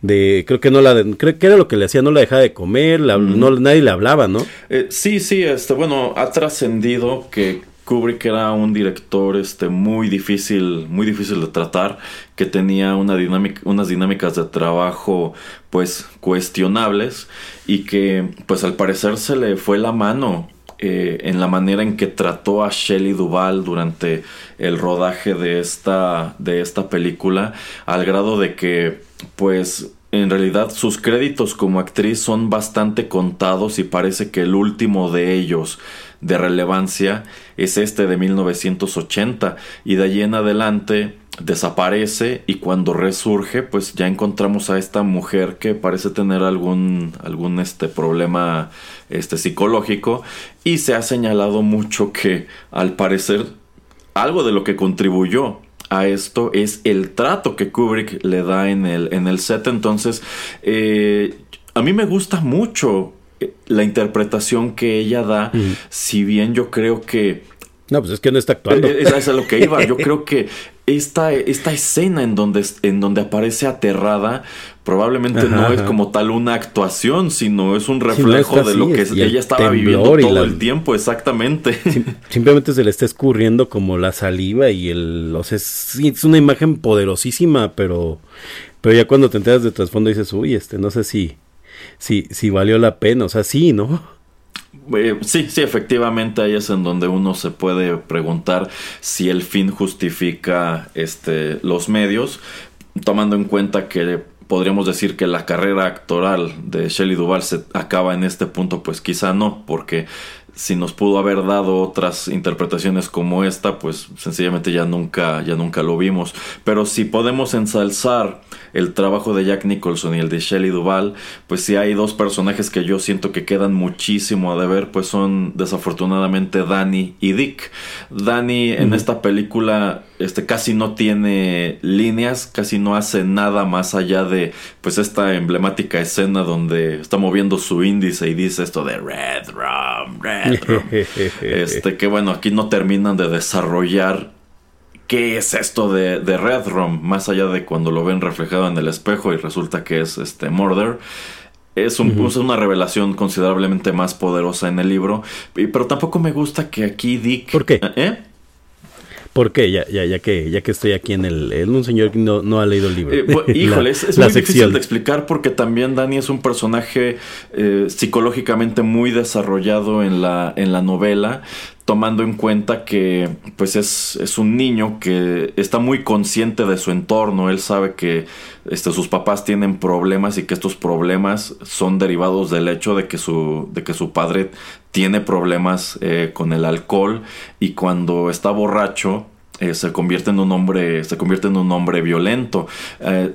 de creo que no la, creo que era lo que le hacía, no la dejaba de comer, no, nadie le hablaba, ¿no? Eh, sí, sí, este, bueno, ha trascendido que Kubrick era un director este, muy difícil, muy difícil de tratar, que tenía una dinámica, unas dinámicas de trabajo pues cuestionables y que pues al parecer se le fue la mano eh, en la manera en que trató a Shelley Duvall durante el rodaje de esta, de esta película, al grado de que pues en realidad sus créditos como actriz son bastante contados y parece que el último de ellos de relevancia es este de 1980 y de allí en adelante desaparece y cuando resurge pues ya encontramos a esta mujer que parece tener algún algún este problema este psicológico y se ha señalado mucho que al parecer algo de lo que contribuyó a esto es el trato que Kubrick le da en el, en el set. Entonces, eh, a mí me gusta mucho la interpretación que ella da, si bien yo creo que... No, pues es que no está actuando. Esa es a lo que iba. Yo creo que esta, esta escena en donde, en donde aparece aterrada probablemente no es como tal una actuación, sino es un reflejo de lo que ella estaba viviendo todo el tiempo, exactamente. simplemente se le está escurriendo como la saliva y el... O sea, es, es una imagen poderosísima, pero, pero ya cuando te enteras de trasfondo dices, uy, este, no sé si si, valió la pena, o sea, sí, ¿no? Eh, sí, sí, efectivamente ahí es en donde uno se puede preguntar si el fin justifica este, los medios, tomando en cuenta que podríamos decir que la carrera actoral de Shelley Duvall se acaba en este punto, pues quizá no, porque si nos pudo haber dado otras interpretaciones como esta, pues sencillamente ya nunca, ya nunca lo vimos. Pero si podemos ensalzar el trabajo de Jack Nicholson y el de Shelley Duvall, pues sí hay dos personajes que yo siento que quedan muchísimo a deber, pues son desafortunadamente Danny y Dick. Danny en esta película este casi no tiene líneas, casi no hace nada más allá de pues esta emblemática escena donde está moviendo su índice y dice esto de Red Rum, Red Rum. este que bueno, aquí no terminan de desarrollar qué es esto de, de Red Rum, más allá de cuando lo ven reflejado en el espejo y resulta que es este Murder. Es, un, una revelación considerablemente más poderosa en el libro. Pero tampoco me gusta que aquí Dick. ¿Por qué? ¿Eh? ¿Por qué? Ya, ya, ya, que, ya que estoy aquí en el... En un señor que no, no ha leído el libro. Eh, híjole, es, muy difícil de explicar porque también Dani es un personaje eh, psicológicamente muy desarrollado en la, en la novela tomando en cuenta que pues es, es, un niño que está muy consciente de su entorno, él sabe que este, sus papás tienen problemas y que estos problemas son derivados del hecho de que su, de que su padre tiene problemas eh, con el alcohol y cuando está borracho eh, se convierte en un hombre se convierte en un hombre violento. Eh,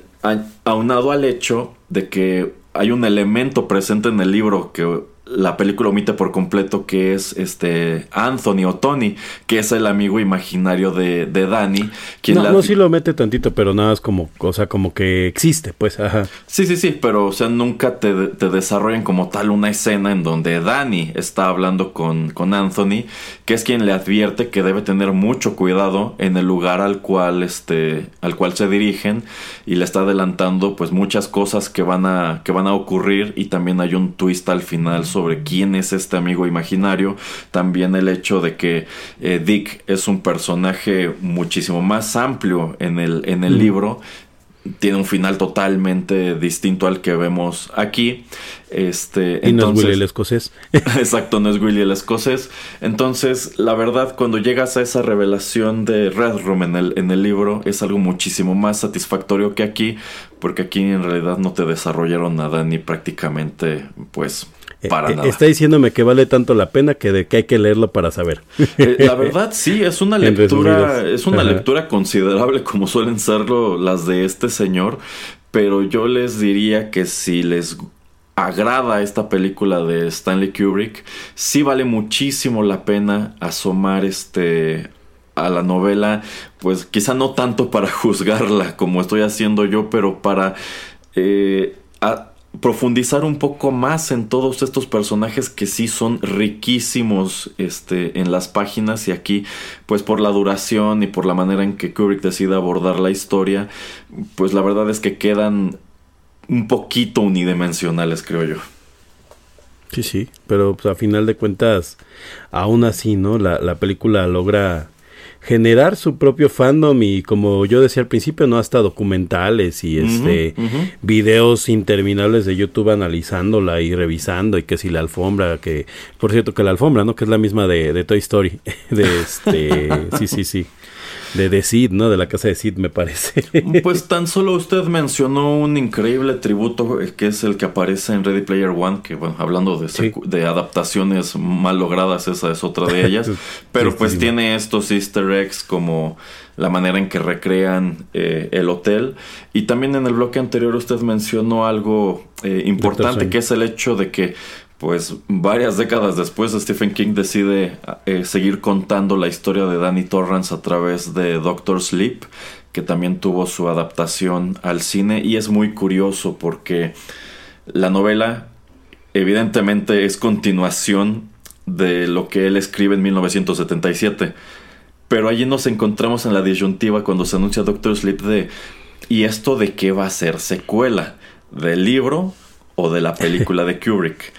aunado al hecho de que hay un elemento presente en el libro que la película omite por completo que es este Anthony o Tony, que es el amigo imaginario de, de Danny. Quien no, no, sí lo mete tantito, pero nada es como, o sea, como que existe, pues, ajá. Sí, sí, sí, pero, o sea, nunca te, te desarrollan como tal una escena en donde Danny está hablando con, con Anthony, que es quien le advierte que debe tener mucho cuidado en el lugar al cual, este, al cual se dirigen y le está adelantando, pues, muchas cosas que van a, que van a ocurrir y también hay un twist al final sobre quién es este amigo imaginario. También el hecho de que eh, Dick es un personaje muchísimo más amplio en el, en el libro tiene un final totalmente distinto al que vemos aquí. Este, y no es Willy el escocés. exacto, no es Willy el escocés. Entonces, la verdad, cuando llegas a esa revelación de Red Room en el, en el libro, es algo muchísimo más satisfactorio que aquí, porque aquí en realidad no te desarrollaron nada ni prácticamente, pues, eh, para eh, Está diciéndome que vale tanto la pena que de que hay que leerlo para saber. Eh, la verdad sí, es una lectura, es una lectura considerable como suelen serlo las de este señor, pero yo les diría que si les agrada esta película de Stanley Kubrick, sí vale muchísimo la pena asomar este a la novela, pues quizá no tanto para juzgarla como estoy haciendo yo, pero para profundizar un poco más en todos estos personajes que sí son riquísimos este, en las páginas. Y aquí pues por la duración y por la manera en que Kubrick decide abordar la historia pues la verdad es que quedan un poquito unidimensionales creo yo. Sí, sí, pero pues, a final de cuentas aún así, ¿no? La, la película logra generar su propio fandom y como yo decía al principio, no hasta documentales y este videos interminables de YouTube analizándola y revisando y que si la alfombra, que por cierto que la alfombra, ¿no? Que es la misma de, de Toy Story, de este, sí, sí, sí de The Sid, ¿no? De la casa de Sid, me parece. Pues tan solo usted mencionó un increíble tributo eh, que es el que aparece en Ready Player One, que bueno, hablando de, de adaptaciones mal logradas, esa es otra de ellas. pero pues tiene estos easter eggs como la manera en que recrean eh, el hotel. Y también en el bloque anterior usted mencionó algo eh, importante, que es el hecho de que pues varias décadas después Stephen King decide eh, seguir contando la historia de Danny Torrance a través de Doctor Sleep, que también tuvo su adaptación al cine y es muy curioso porque la novela evidentemente es continuación de lo que él escribe en 1977, pero allí nos encontramos en la disyuntiva cuando se anuncia Doctor Sleep de ¿y esto de qué va a ser secuela? ¿Del libro o de la película de Kubrick?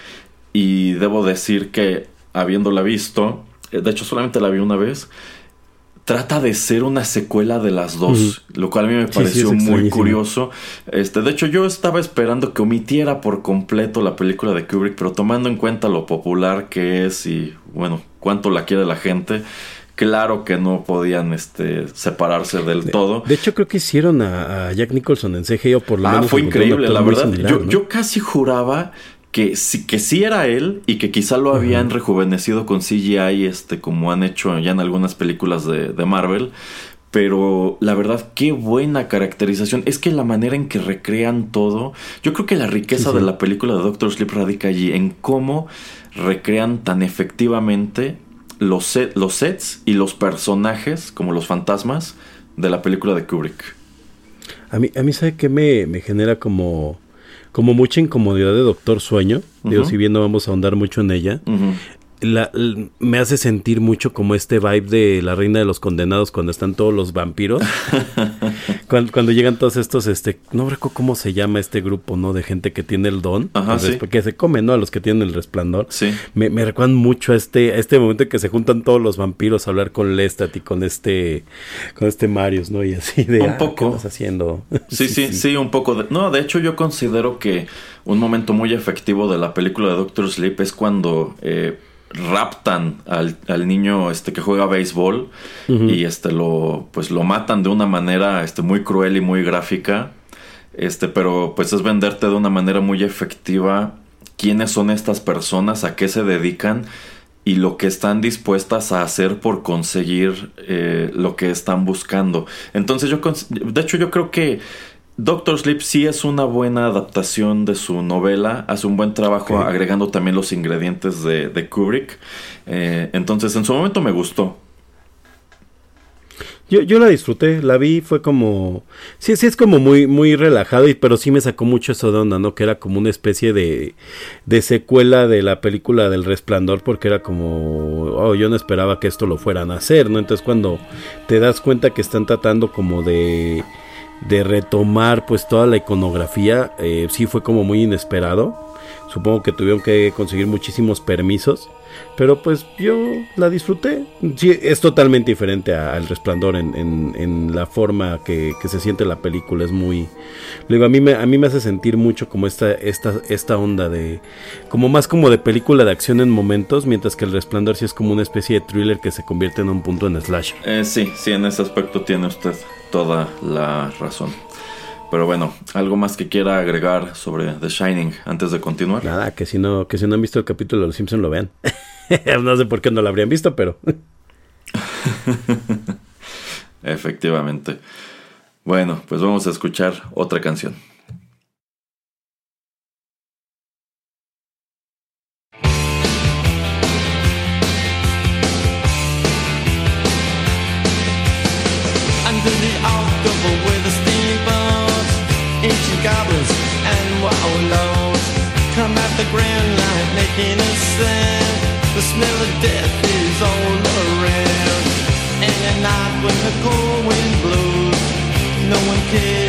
Y debo decir que habiéndola visto, eh, de hecho solamente la vi una vez, trata de ser una secuela de las dos, lo cual a mí me pareció muy curioso. Este, de hecho, yo estaba esperando que omitiera por completo la película de Kubrick, pero tomando en cuenta lo popular que es y bueno, cuánto la quiere la gente, claro que no podían este, separarse del todo. De hecho, creo que hicieron a, Jack Nicholson en CGI o por lo ah, menos. fue increíble, la verdad. yo, yo casi juraba que sí, que sí era él y que quizá lo habían rejuvenecido con CGI, este, como han hecho ya en algunas películas de, de, Marvel. Pero la verdad, qué buena caracterización. Es que la manera en que recrean todo. Yo creo que la riqueza de la película de Doctor Sleep radica allí, en cómo recrean tan efectivamente los, los sets y los personajes, como los fantasmas, de la película de Kubrick. A mí, a mí ¿sabe qué me, me genera como como mucha incomodidad de Doctor Sueño. Digo, si bien no vamos a ahondar mucho en ella la, me hace sentir mucho como este vibe de la reina de los condenados cuando están todos los vampiros. cuando, llegan todos estos, este, no recuerdo cómo se llama este grupo, ¿no? De gente que tiene el don. Que se come, ¿no? A los que tienen el resplandor. Sí. Me, me recuerdan mucho a este, a este momento en que se juntan todos los vampiros a hablar con Lestat y con este, con este Marius, ¿no? Y así de, un ah, poco. ¿qué haciendo? Sí, sí, sí, un poco de, no, de hecho yo considero que un momento muy efectivo de la película de Doctor Sleep es cuando, eh, raptan al, al niño este que juega béisbol y este lo pues lo matan de una manera este muy cruel y muy gráfica. Este pero pues es venderte de una manera muy efectiva quiénes son estas personas a qué se dedican y lo que están dispuestas a hacer por conseguir eh, lo que están buscando. Entonces yo de hecho yo creo que Doctor Sleep sí es una buena adaptación de su novela, hace un buen trabajo agregando también los ingredientes de, de Kubrick. Eh, entonces en su momento me gustó. Yo, yo la disfruté, la vi, fue como... Sí, sí es como muy, muy relajado, y, pero sí me sacó mucho eso de onda, ¿no? Que era como una especie de, de secuela de la película del Resplandor, porque era como... Oh, yo no esperaba que esto lo fueran a hacer, ¿no? Entonces cuando te das cuenta que están tratando como de... De retomar pues toda la iconografía, eh, sí fue como muy inesperado. Supongo que tuvieron que conseguir muchísimos permisos. Pero pues yo la disfruté. Sí, es totalmente diferente al resplandor en, en- en la forma que, que se siente la película. Es muy. Digo, a mí me, a mí me hace sentir mucho como esta, esta, esta onda de. como más como de película de acción en momentos. Mientras que el resplandor sí es como una especie de thriller que se convierte en un punto en slash. Eh, sí, sí, en ese aspecto tiene usted toda la razón. Pero bueno, algo más que quiera agregar sobre The Shining antes de continuar. Nada, que si no, que si no han visto el capítulo de Los Simpson lo vean. no sé por qué no lo habrían visto, pero. Efectivamente. Bueno, pues vamos a escuchar otra canción. The smell of death is all around. And at night when the cold wind blows, no one cares,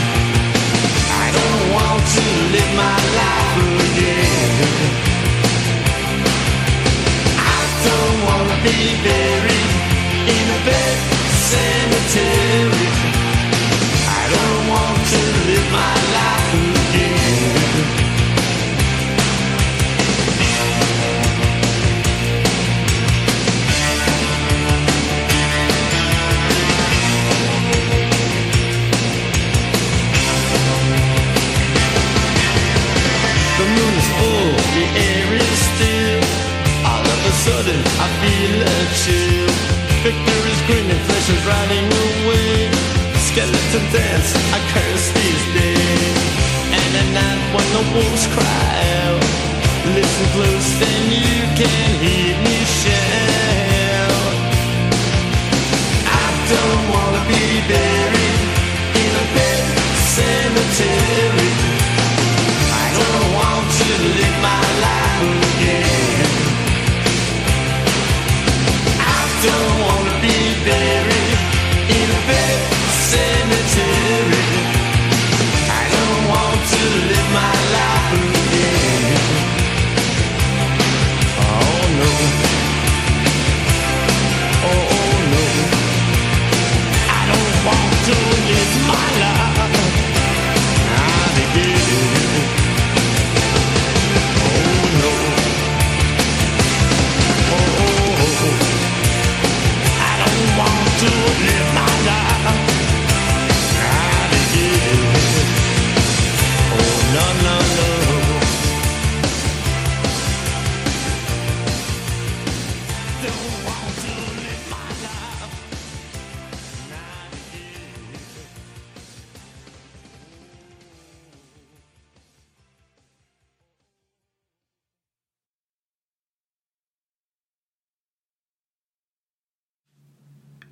Be buried in a pet cemetery. I don't want to live my life feel a chill. Victor is grinning, flesh is riding away. Skeleton dance, I curse these days. And at night when the wolves cry out, listen close, then you can hear me shout. I don't wanna be buried in a pet cemetery.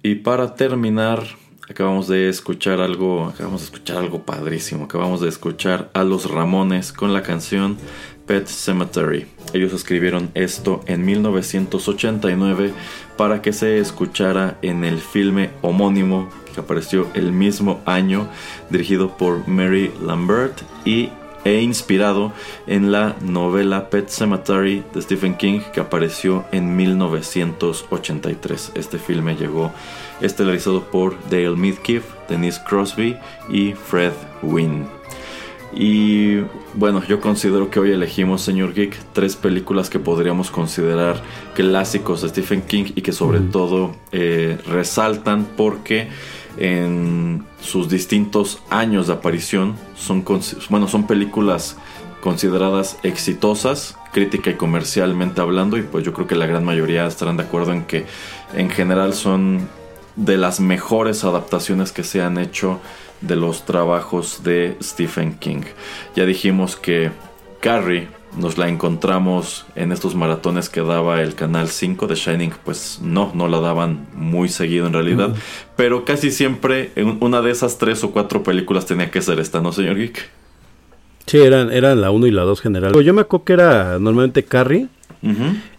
Y para terminar, acabamos de escuchar algo, acabamos de escuchar algo padrísimo. Acabamos de escuchar a los Ramones con la canción Pet Cemetery. Ellos escribieron esto en 1989 para que se escuchara en el filme homónimo que apareció el mismo año, dirigido por Mary Lambert y e inspirado en la novela Pet Cemetery de Stephen King que apareció en 1983. Este filme llegó estelarizado por Dale Midkiff, Denise Crosby y Fred Wynn. Y bueno, yo considero que hoy elegimos, señor Geek, tres películas que podríamos considerar clásicos de Stephen King y que sobre todo eh, resaltan porque en sus distintos años de aparición son, bueno, son películas consideradas exitosas, crítica y comercialmente hablando, y pues yo creo que la gran mayoría estarán de acuerdo en que en general son de las mejores adaptaciones que se han hecho de los trabajos de Stephen King. Ya dijimos que Carrie nos la encontramos en estos maratones que daba el canal 5 de Shining, pues no, no la daban muy seguido en realidad, pero casi siempre en una de esas tres o cuatro películas tenía que ser esta, ¿no, señor Geek? Sí, eran, eran la 1 y la 2 general. Yo me acuerdo que era normalmente Carrie.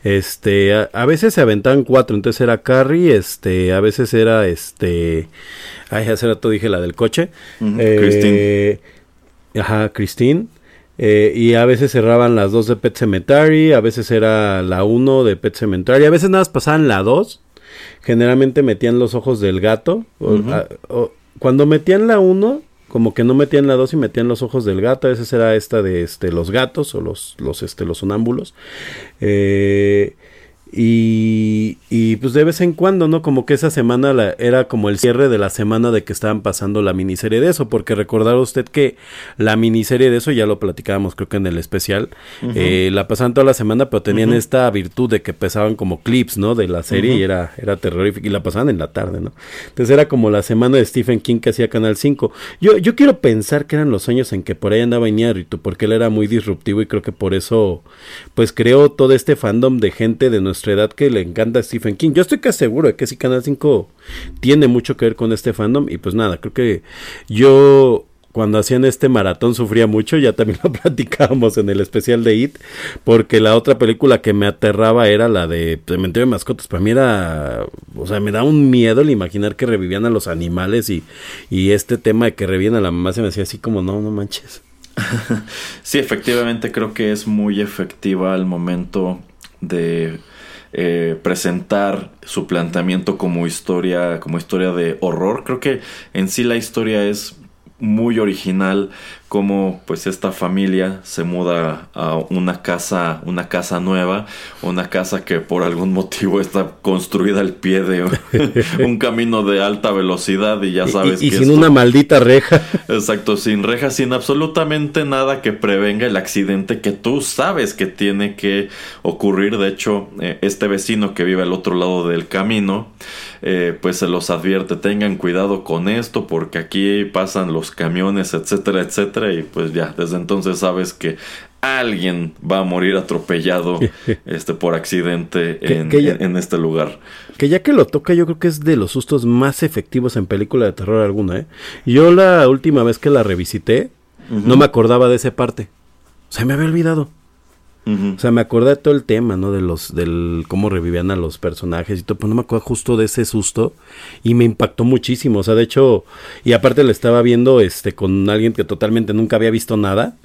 Este, a, veces se aventaban cuatro, entonces era Carrie, este, a veces era este, ay, hace rato dije la del coche, eh, ajá, Christine, eh, y a veces cerraban las dos de Pet Cemetery, a veces era la 1 de Pet Cemetery, a veces nada más pasaban la 2. Generalmente metían los ojos del gato. cuando metían la 1, como que no metían la 2 y metían los ojos del gato. A veces era esta de este, los gatos o los, los, este, los sonámbulos. Eh, y, y, pues de vez en cuando, ¿no? Como que esa semana la, era como el cierre de la semana de que estaban pasando la miniserie de eso, porque recordar usted que la miniserie de eso, ya lo platicábamos creo que en el especial, eh, la pasaban toda la semana, pero tenían esta virtud de que pesaban como clips, ¿no? De la serie y era, era terrorífico, y la pasaban en la tarde, ¿no? Entonces era como la semana de Stephen King que hacía Canal 5. Yo, yo quiero pensar que eran los años en que por ahí andaba Iñárritu, porque él era muy disruptivo y creo que por eso, pues creó todo este fandom de gente de nuestro edad que le encanta Stephen King. Yo estoy casi seguro de que si Canal 5 tiene mucho que ver con este fandom. Y pues nada, creo que yo cuando hacían este maratón sufría mucho, ya también lo platicábamos en el especial de It, porque la otra película que me aterraba era la de Cementerio de Mascotas. Para mí era, o sea, me da un miedo el imaginar que revivían a los animales y, y este tema de que revivían a la mamá se me hacía así como, no, no manches. sí, efectivamente creo que es muy efectiva al momento de eh, presentar su planteamiento como historia, como historia de horror. Creo que en sí la historia es muy original como pues esta familia se muda a una casa una casa nueva una casa que por algún motivo está construida al pie de un camino de alta velocidad y ya sabes y, sin una maldita reja. Exacto sin reja sin absolutamente nada que prevenga el accidente que tú sabes que tiene que ocurrir. De hecho eh, este vecino que vive al otro lado del camino eh, pues se los advierte tengan cuidado con esto porque aquí pasan los camiones etcétera etcétera y pues ya, desde entonces sabes que alguien va a morir atropellado este por accidente en, este lugar. Que ya que lo toca, yo creo que es de los sustos más efectivos en película de terror alguna, ¿eh? Yo la última vez que la revisité, no me acordaba de esa parte. Se me había olvidado. O sea, me acordé de todo el tema, ¿no? De los, del cómo revivían a los personajes y todo, pero no me acuerdo justo de ese susto y me impactó muchísimo. O sea, de hecho, y aparte le estaba viendo este con alguien que totalmente nunca había visto nada.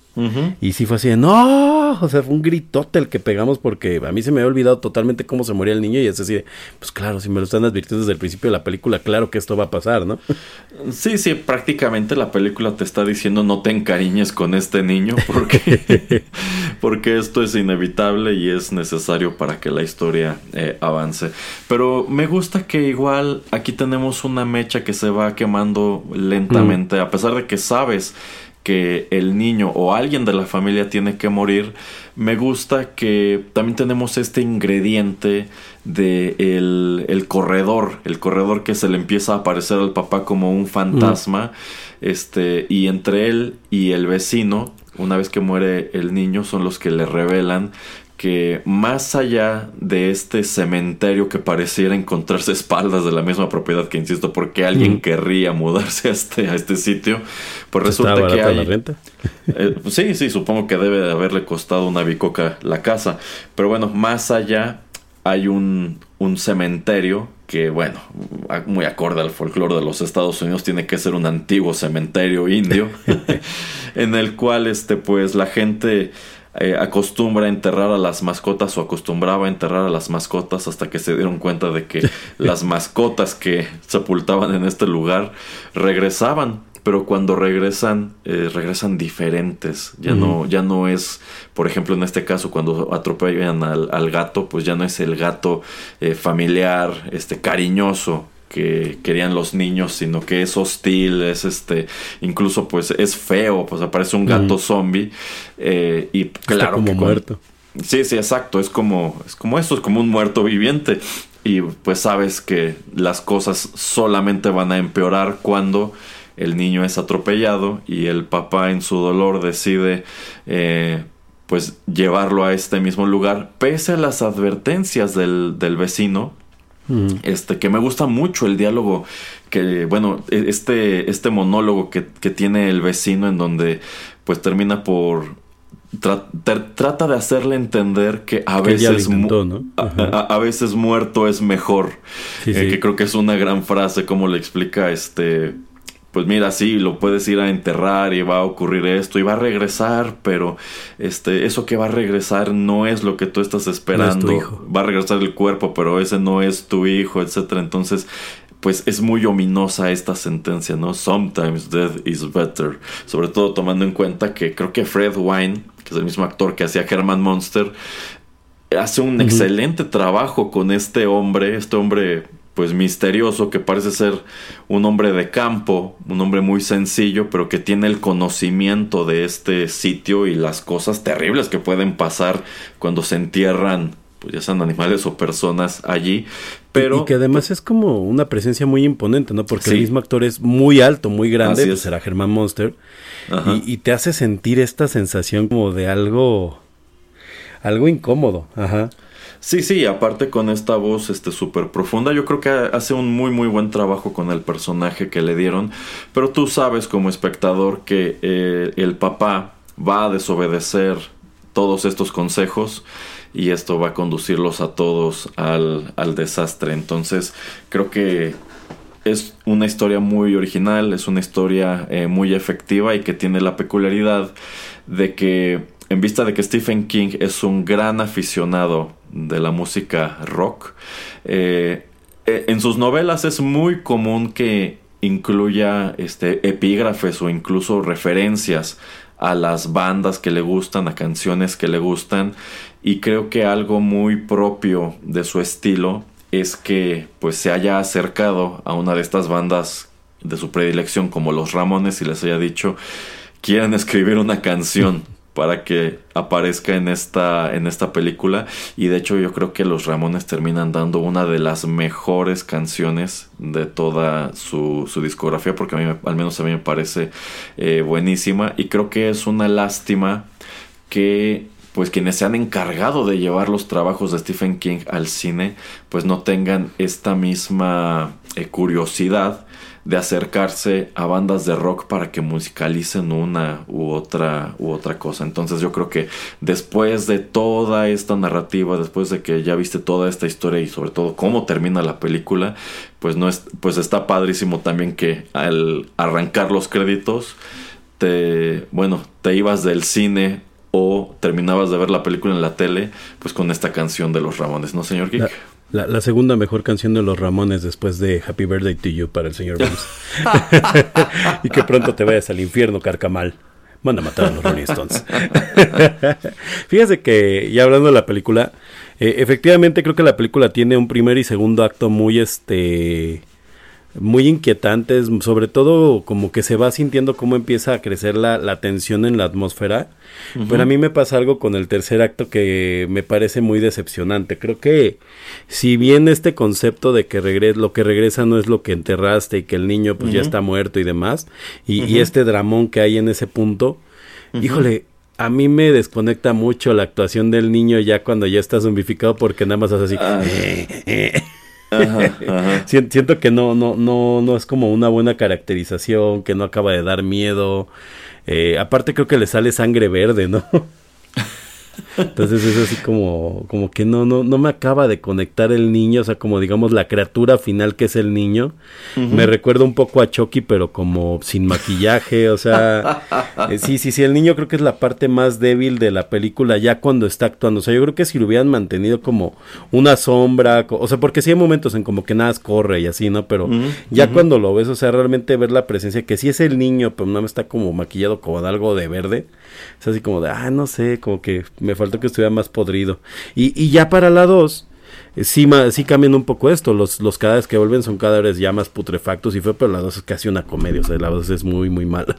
Y sí fue así de, no, o sea, fue un gritote el que pegamos porque a mí se me había olvidado totalmente cómo se moría el niño y es así de, pues claro, si me lo están advirtiendo desde el principio de la película, claro que esto va a pasar, ¿no? Sí, sí, prácticamente la película te está diciendo no te encariñes con este niño porque, porque esto es inevitable y es necesario para que la historia eh, avance. Pero me gusta que igual aquí tenemos una mecha que se va quemando lentamente, a pesar de que sabes que el niño o alguien de la familia tiene que morir, me gusta que también tenemos este ingrediente de el, corredor, el corredor que se le empieza a aparecer al papá como un fantasma, este, y entre él y el vecino, una vez que muere el niño, son los que le revelan que más allá de este cementerio que pareciera encontrarse espaldas de la misma propiedad que insisto porque alguien querría mudarse a este, a este sitio pues ¿Está resulta que hay la renta? eh, sí, sí, supongo que debe de haberle costado una bicoca la casa. Pero bueno, más allá hay un, un cementerio que, bueno, muy acorde al folclore de los Estados Unidos, tiene que ser un antiguo cementerio indio, en el cual, este, pues, la gente eh, acostumbra a enterrar a las mascotas o acostumbraba a enterrar a las mascotas hasta que se dieron cuenta de que las mascotas que sepultaban en este lugar regresaban. Pero cuando regresan eh, regresan diferentes. Ya no ya no es por ejemplo en este caso cuando atropellan al, al gato pues ya no es el gato eh, familiar este cariñoso que querían los niños sino que es hostil es este incluso pues es feo pues aparece un gato Ujú. zombie eh, y Está claro como que con- muerto. Sí, sí, exacto. Es como, es como eso, es como un muerto viviente. Y pues sabes que las cosas solamente van a empeorar cuando el niño es atropellado y el papá en su dolor decide eh, pues llevarlo a este mismo lugar, pese a las advertencias del, del vecino, Este que me gusta mucho el diálogo que bueno e- este este monólogo que, que tiene el vecino en donde pues termina por tra- trata de hacerle entender que a Que veces intentó, ¿no? a, a- a veces muerto es mejor Sí, Eh, sí. que creo que es una gran frase como le explica este pues mira, sí, lo puedes ir a enterrar y va a ocurrir esto y va a regresar, pero este, eso que va a regresar no es lo que tú estás esperando. hijo. Va a regresar el cuerpo, pero ese no es tu hijo, etcétera. Entonces, pues es muy ominosa esta sentencia, ¿no? Sometimes death is better. Sobre todo tomando en cuenta que creo que Fred Wine, que es el mismo actor que hacía Herman Monster, hace un excelente trabajo con este hombre, este hombre pues misterioso que parece ser un hombre de campo, un hombre muy sencillo, pero que tiene el conocimiento de este sitio y las cosas terribles que pueden pasar cuando se entierran, pues ya sean animales o personas allí, pero y que además es como una presencia muy imponente, ¿no? Porque el mismo actor es muy alto, muy grande, Así pues Germán Monster, y, y te hace sentir esta sensación como de algo, algo incómodo, ajá. Sí, sí, aparte con esta voz este súper profunda, yo creo que hace un muy muy buen trabajo con el personaje que le dieron, pero tú sabes como espectador que eh, el papá va a desobedecer todos estos consejos y esto va a conducirlos a todos al, al desastre. Entonces creo que es una historia muy original, es una historia eh, muy efectiva y que tiene la peculiaridad de que en vista de que Stephen King es un gran aficionado de la música rock, eh, eh, en sus novelas es muy común que incluya este, epígrafes o incluso referencias a las bandas que le gustan, a canciones que le gustan y creo que algo muy propio de su estilo es que pues se haya acercado a una de estas bandas de su predilección como los Ramones y les haya dicho quieren escribir una canción para que aparezca en esta en esta película. Y de hecho yo creo que los Ramones terminan dando una de las mejores canciones de toda su, su discografía porque a mí al menos a mí me parece eh, buenísima. Y creo que es una lástima que pues quienes se han encargado de llevar los trabajos de Stephen King al cine pues no tengan esta misma eh, curiosidad de acercarse a bandas de rock para que musicalicen una u otra u otra cosa. Entonces yo creo que después de toda esta narrativa, después de que ya viste toda esta historia y sobre todo cómo termina la película, pues no es pues está padrísimo también que al arrancar los créditos te bueno, te ibas del cine o terminabas de ver la película en la tele, pues con esta canción de los Ramones, ¿no, señor Geek? La, la- segunda mejor canción de los Ramones después de Happy Birthday to You para el señor Burns. y que pronto te vayas al infierno, carcamal. Manda a matar a los Rolling Stones. Fíjese que, ya hablando de la película, eh, efectivamente creo que la película tiene un primer y segundo acto muy, este, muy inquietantes, sobre todo como que se va sintiendo cómo empieza a crecer la, la tensión en la atmósfera. Pero a mí me pasa algo con el tercer acto que me parece muy decepcionante. Creo que si bien este concepto de que regres lo que regresa no es lo que enterraste y que el niño pues ya está muerto y demás, y, y este dramón que hay en ese punto, híjole, a mí me desconecta mucho la actuación del niño ya cuando ya está zombificado porque nada más hace así. Ajá, ajá. Sien- Siento que no, no, no, no es como una buena caracterización, que no acaba de dar miedo. Eh, aparte creo que le sale sangre verde, ¿no? Entonces es así como, como que no, no, no me acaba de conectar el niño, o sea, como digamos la criatura final que es el niño. Me recuerda un poco a Chucky, pero como sin maquillaje, o sea, eh, sí, sí, sí, el niño creo que es la parte más débil de la película ya cuando está actuando. O sea, yo creo que si lo hubieran mantenido como una sombra, o sea, porque sí hay momentos en como que nada corre y así, ¿no? Pero ya cuando lo ves, o sea, realmente ver la presencia, que sí es el niño, pero no está como maquillado como de algo de verde. Es así como de, ah, no sé, como que me faltó que estuviera más podrido. Y, y ya para la 2, eh, sí, sí cambian un poco esto. Los, los cadáveres que vuelven son cadáveres ya más putrefactos y fue, pero la 2 es casi una comedia. O sea, la 2 es muy, muy mala.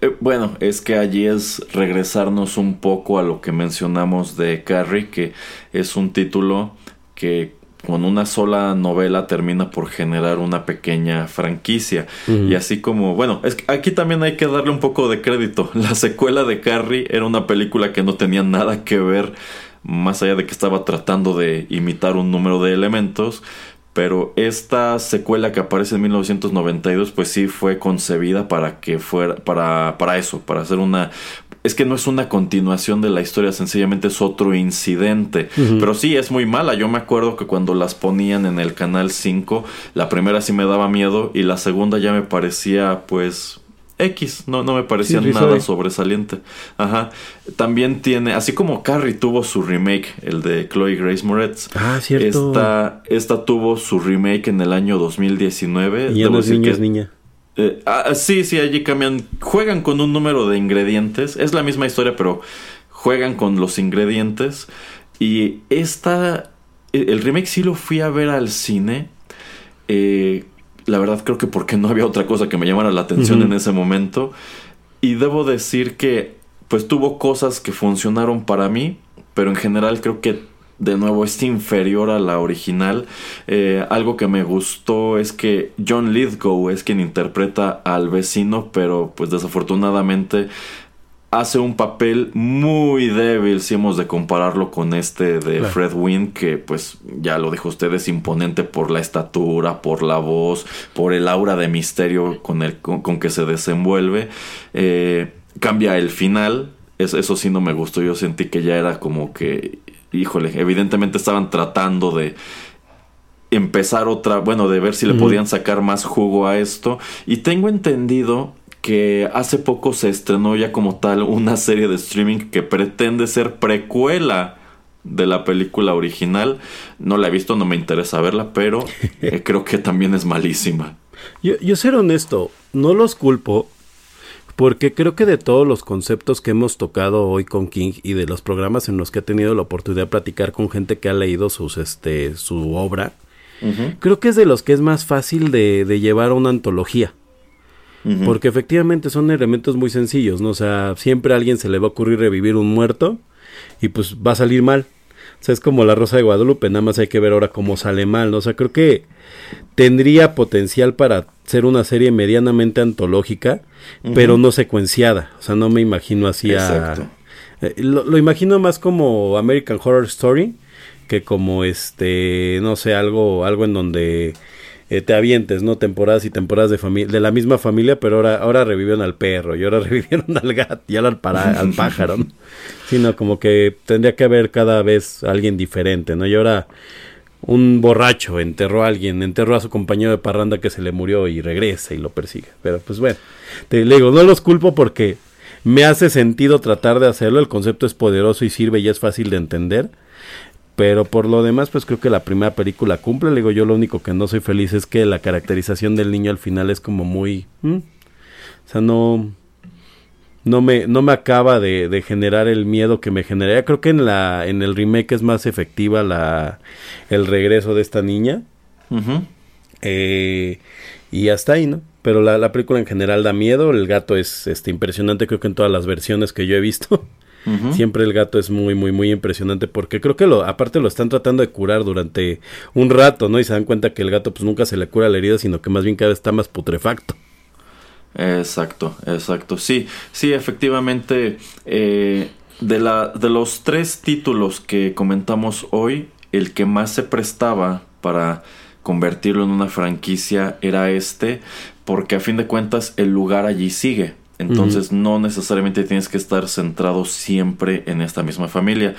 Eh, bueno, es que allí es regresarnos un poco a lo que mencionamos de Carrie, que es un título que con una sola novela termina por generar una pequeña franquicia. Y así como, bueno, es que aquí también hay que darle un poco de crédito. La secuela de Carrie era una película que no tenía nada que ver, más allá de que estaba tratando de imitar un número de elementos. Pero esta secuela que aparece en 1992, pues sí fue concebida para que fuera, para, para eso, para hacer una... Es que no es una continuación de la historia, sencillamente es otro incidente. Pero sí, es muy mala. Yo me acuerdo que cuando las ponían en el canal 5, la primera sí me daba miedo y la segunda ya me parecía, pues, X. No, no me parecía Sí, nada sobresaliente. Ajá. También tiene, así como Carrie tuvo su remake, el de Chloe Grace Moretz. Ah, cierto. Esta, esta tuvo su remake en el año 2019. Y ya Debo no es que- es niña. Eh, ah, sí, sí, allí cambian. Juegan con un número de ingredientes. Es la misma historia, pero juegan con los ingredientes. Y esta. El el remake sí lo fui a ver al cine. Eh, la verdad, creo que porque no había otra cosa que me llamara la atención en ese momento. Y debo decir que, pues tuvo cosas que funcionaron para mí, pero en general creo que de nuevo es inferior a la original. Eh, algo que me gustó es que John Lithgow es quien interpreta al vecino, pero pues desafortunadamente hace un papel muy débil si hemos de compararlo con este de Claro. Fred Wynn, que pues ya lo dijo usted, es imponente por la estatura, por la voz, por el aura de misterio con, el, con, con que se desenvuelve. Eh, cambia el final, es- eso sí no me gustó, yo sentí que ya era como que, híjole, evidentemente estaban tratando de empezar otra, bueno, de ver si le podían sacar más jugo a esto. Y tengo entendido que hace poco se estrenó ya como tal una serie de streaming que pretende ser precuela de la película original. No la he visto, no me interesa verla, pero eh, creo que también es malísima. Yo, yo ser honesto, no los culpo porque creo que de todos los conceptos que hemos tocado hoy con King y de los programas en los que he tenido la oportunidad de platicar con gente que ha leído sus, este, su obra, creo que es de los que es más fácil de, de llevar a una antología. Porque efectivamente son elementos muy sencillos, ¿no? O sea, siempre a alguien se le va a ocurrir revivir un muerto y pues va a salir mal. O sea, es como la Rosa de Guadalupe, nada más hay que ver ahora cómo sale mal, ¿no? O sea, creo que tendría potencial para ser una serie medianamente antológica, pero no secuenciada. O sea, no me imagino así a... Exacto. Eh, lo, lo imagino más como American Horror Story que como este, no sé, algo, algo en donde eh, te avientes, ¿no? Temporadas y temporadas de familia, de la misma familia, pero ahora, ahora revivieron al perro y ahora revivieron al gato y ahora al, para- al pájaro, ¿no? Sino como que tendría que haber cada vez alguien diferente, ¿no? Y ahora un borracho enterró a alguien, enterró a su compañero de parranda que se le murió y regresa y lo persigue. Pero pues bueno, te digo, no los culpo porque me hace sentido tratar de hacerlo, el concepto es poderoso y sirve y es fácil de entender. Pero por lo demás, pues creo que la primera película cumple. Le digo, yo lo único que no soy feliz es que la caracterización del niño al final es como muy... O sea, no... No me, no me acaba de, de generar el miedo que me generaría. Creo que en la en el remake es más efectiva la el regreso de esta niña. Eh, y hasta ahí, ¿no? Pero la, la película en general da miedo. El gato es este impresionante, creo que en todas las versiones que yo he visto. Siempre el gato es muy, muy, muy impresionante porque creo que lo, aparte lo están tratando de curar durante un rato, ¿no? Y se dan cuenta que el gato pues nunca se le cura la herida, sino que más bien cada vez está más putrefacto. Exacto, exacto. Sí, sí, efectivamente. eh, de, la, de los tres títulos que comentamos hoy, el que más se prestaba para convertirlo en una franquicia era este, porque a fin de cuentas el lugar allí sigue. Entonces no necesariamente tienes que estar centrado siempre en esta misma familia.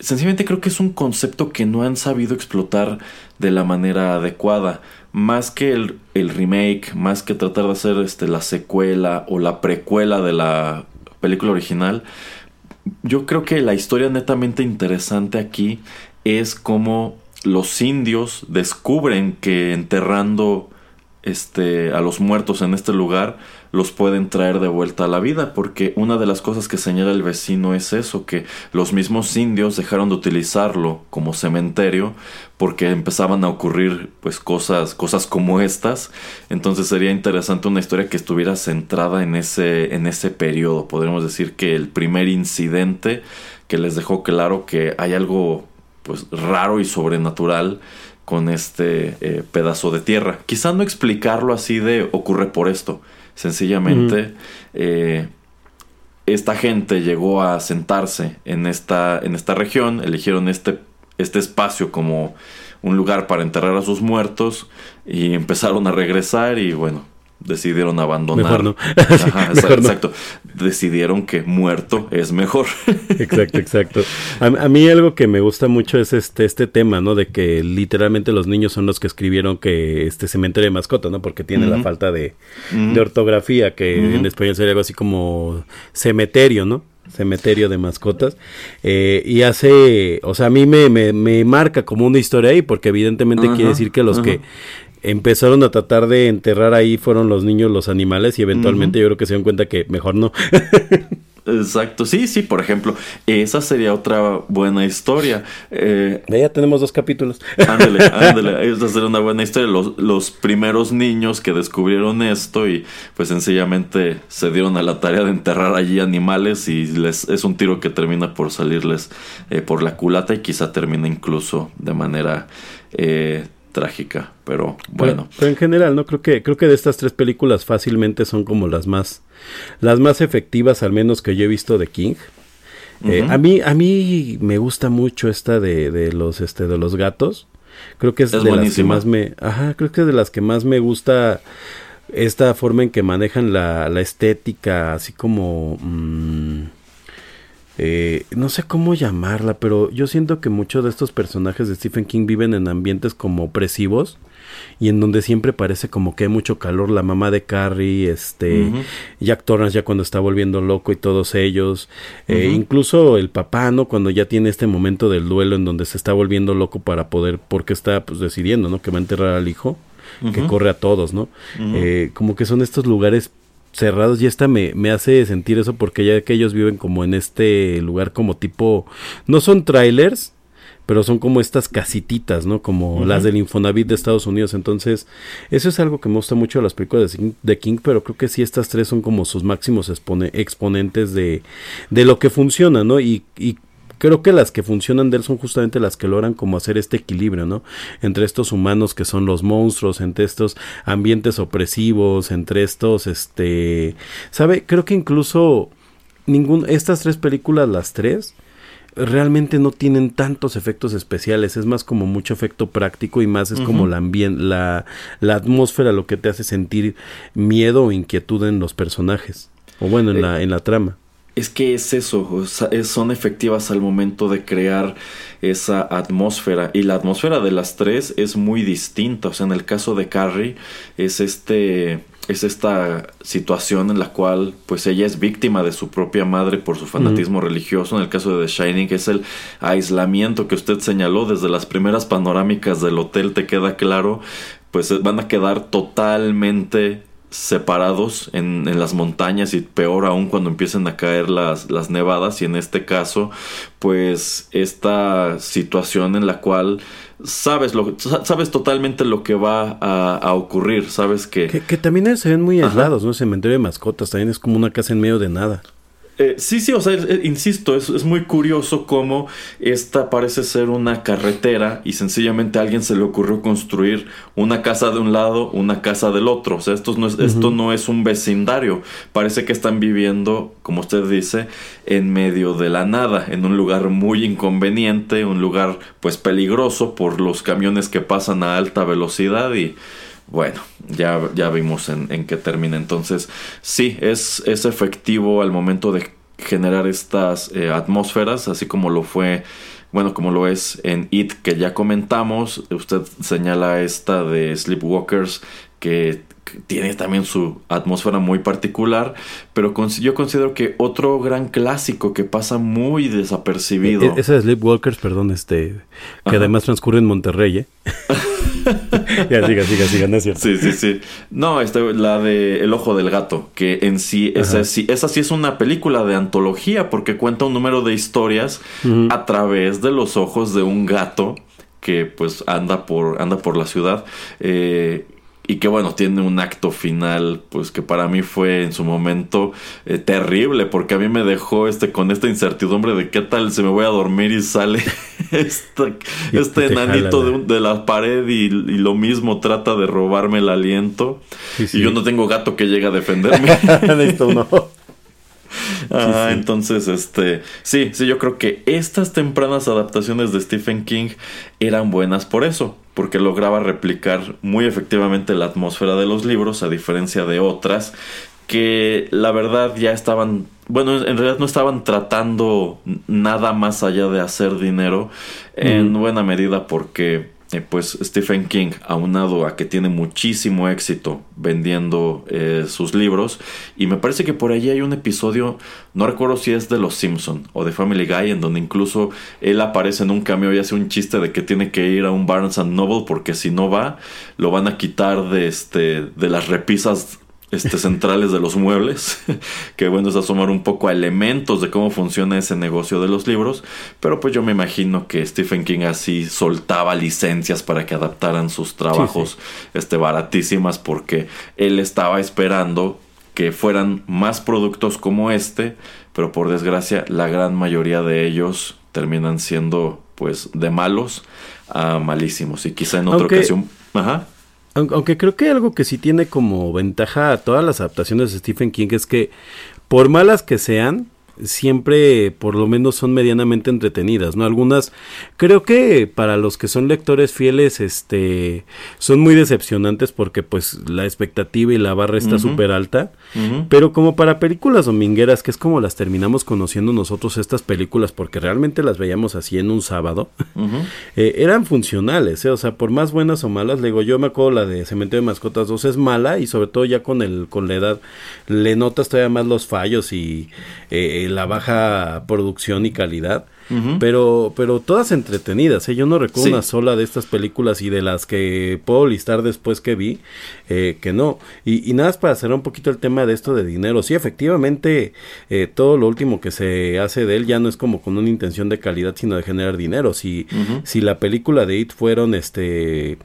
Sencillamente creo que es un concepto que no han sabido explotar de la manera adecuada. Más que el, el remake, más que tratar de hacer este, la secuela o la precuela de la película original, yo creo que la historia netamente interesante aquí es cómo los indios descubren que enterrando este a los muertos en este lugar los pueden traer de vuelta a la vida porque una de las cosas que señala el vecino es eso que los mismos indios dejaron de utilizarlo como cementerio porque empezaban a ocurrir pues cosas cosas como estas entonces sería interesante una historia que estuviera centrada en ese en ese periodo podríamos decir que el primer incidente que les dejó claro que hay algo pues raro y sobrenatural con este eh, pedazo de tierra. Quizá no explicarlo así de ocurre por esto. Sencillamente, eh, esta gente llegó a sentarse en esta, en esta región, eligieron este, este espacio como un lugar para enterrar a sus muertos y empezaron a regresar y bueno, decidieron abandonar. Mejor no. Ajá, Mejor no. exacto. Decidieron que muerto es mejor. Exacto, exacto. A, a mí algo que me gusta mucho es este este tema, ¿no? De que literalmente los niños son los que escribieron que este cementerio de mascota, ¿no? Porque tiene la falta de, ortografía, que en español sería algo así como cementerio, ¿no? Cementerio de mascotas. Eh, y hace, o sea, a mí me, me, me marca como una historia ahí, porque evidentemente Ajá, quiere decir que los ajá. que empezaron a tratar de enterrar ahí fueron los niños, los animales, y eventualmente yo creo que se dieron cuenta que mejor no. Exacto. Sí, sí, por ejemplo, esa sería otra buena historia. Eh, ya tenemos dos capítulos. Ándale, ándale, esa sería una buena historia. Los, los primeros niños que descubrieron esto y pues sencillamente se dieron a la tarea de enterrar allí animales y les es un tiro que termina por salirles eh, por la culata y quizá termina incluso de manera eh, trágica. Pero bueno. Pero, pero en general, no creo que creo que de estas tres películas fácilmente son como las más las más efectivas, al menos que yo he visto de King. Eh, a mí a mí me gusta mucho esta de, de los este de los gatos. Creo que es, Es de las que más me ajá, creo que es de las que más me gusta esta forma en que manejan la, la estética, así como mm, eh, no sé cómo llamarla, pero yo siento que muchos de estos personajes de Stephen King viven en ambientes como opresivos y en donde siempre parece como que hay mucho calor. La mamá de Carrie, este. Jack Torrance ya cuando está volviendo loco y todos ellos, eh, incluso el papá, ¿no? Cuando ya tiene este momento del duelo en donde se está volviendo loco para poder, porque está pues decidiendo, ¿no? Que va a enterrar al hijo, que corre a todos, ¿no? Eh, como que son estos lugares cerrados y esta me, me hace sentir eso porque ya que ellos viven como en este lugar como tipo, no son trailers, pero son como estas casititas, ¿no? Como las del Infonavit de Estados Unidos. Entonces, eso es algo que me gusta mucho de las películas de King, de King, pero creo que sí estas tres son como sus máximos expone- exponentes de, de lo que funciona, ¿no? Y, y creo que las que funcionan de él son justamente las que logran como hacer este equilibrio, ¿no? Entre estos humanos que son los monstruos, entre estos ambientes opresivos, entre estos, este, ¿sabe? Creo que incluso ningún, estas tres películas, las tres, realmente no tienen tantos efectos especiales, es más como mucho efecto práctico y más es como la, la, la atmósfera lo que te hace sentir miedo o inquietud en los personajes, o bueno, en, Eh, la, en la trama. Es que es eso, son efectivas al momento de crear esa atmósfera. Y la atmósfera de las tres es muy distinta, o sea, en el caso de Carrie es este es esta situación en la cual pues ella es víctima de su propia madre por su fanatismo religioso, en el caso de The Shining es el aislamiento que usted señaló desde las primeras panorámicas del hotel te queda claro, pues van a quedar totalmente separados en, en las montañas y peor aún cuando empiecen a caer las, las nevadas y en este caso pues esta situación en la cual sabes lo sa- sabes totalmente lo que va a, a ocurrir sabes que, Que, que también se ven muy Ajá. aislados, ¿no? Cementerio de mascotas, también es como una casa en medio de nada. Eh, sí, sí, o sea, insisto, es, es, muy curioso cómo esta parece ser una carretera y sencillamente a alguien se le ocurrió construir una casa de un lado, una casa del otro. O sea, esto no es, esto no es un vecindario. Parece que están viviendo, como usted dice, en medio de la nada, en un lugar muy inconveniente, un lugar pues peligroso por los camiones que pasan a alta velocidad y bueno, ya, ya vimos en, en qué termina. Entonces, sí, es, es efectivo al momento de generar estas eh, atmósferas, así como lo fue, bueno, como lo es en It, que ya comentamos. Usted señala esta de Sleepwalkers, que tiene también su atmósfera muy particular, pero yo considero que otro gran clásico que pasa muy desapercibido. E-, esa de Sleepwalkers, perdón, este, que Ajá. además transcurre en Monterrey, ¿eh? ya, siga, siga, siga, no es cierto. Sí, sí, sí. No, este, la de El Ojo del Gato, que en sí, esa sí, esa sí es una película de antología porque cuenta un número de historias uh -huh. a través de los ojos de un gato que pues anda por, anda por la ciudad. Eh, y que bueno, tiene un acto final, pues que para mí fue en su momento eh, terrible, porque a mí me dejó este con esta incertidumbre de qué tal se me voy a dormir y sale este, este enanito de, la pared y, y, lo mismo trata de robarme el aliento. Sí, sí. Y yo no tengo gato que llegue a defenderme. Ah, sí, sí. entonces, este, sí, sí, yo creo que estas tempranas adaptaciones de Stephen King eran buenas por eso, porque lograba replicar muy efectivamente la atmósfera de los libros, a diferencia de otras que la verdad ya estaban, bueno, en realidad no estaban tratando nada más allá de hacer dinero, mm. en buena medida porque pues Stephen King, aunado a que tiene muchísimo éxito vendiendo eh, sus libros, y me parece que por allí hay un episodio, no recuerdo si es de Los Simpson o de Family Guy, en donde incluso él aparece en un cameo y hace un chiste de que tiene que ir a un Barnes and Noble porque si no va, lo van a quitar de este de las repisas este, centrales de los muebles, que bueno es asomar un poco a elementos de cómo funciona ese negocio de los libros, pero pues yo me imagino que Stephen King así soltaba licencias para que adaptaran sus trabajos sí, sí. este baratísimas porque él estaba esperando que fueran más productos como este, pero por desgracia la gran mayoría de ellos terminan siendo pues de malos a malísimos y quizá en otra okay. ocasión, ajá aunque creo que algo que sí tiene como ventaja a todas las adaptaciones de Stephen King es que por malas que sean, siempre por lo menos son medianamente entretenidas, ¿no? Algunas creo que para los que son lectores fieles este son muy decepcionantes porque pues la expectativa y la barra está súper uh -huh. alta, uh -huh. pero como para películas domingueras, que es como las terminamos conociendo nosotros estas películas porque realmente las veíamos así en un sábado, uh -huh. eh, eran funcionales, ¿eh? o sea, por más buenas o malas, le digo, yo me acuerdo la de Cementerio de Mascotas 2 es mala y sobre todo ya con el con la edad le notas todavía más los fallos y eh, la baja producción y calidad, uh -huh. pero, pero todas entretenidas. ¿eh? Yo no recuerdo sí. una sola de estas películas y de las que puedo listar después que vi, eh, que no. Y, y, nada más para cerrar un poquito el tema de esto de dinero. Sí, efectivamente, eh, todo lo último que se hace de él ya no es como con una intención de calidad, sino de generar dinero. Si, uh -huh. si la película de It fueron este.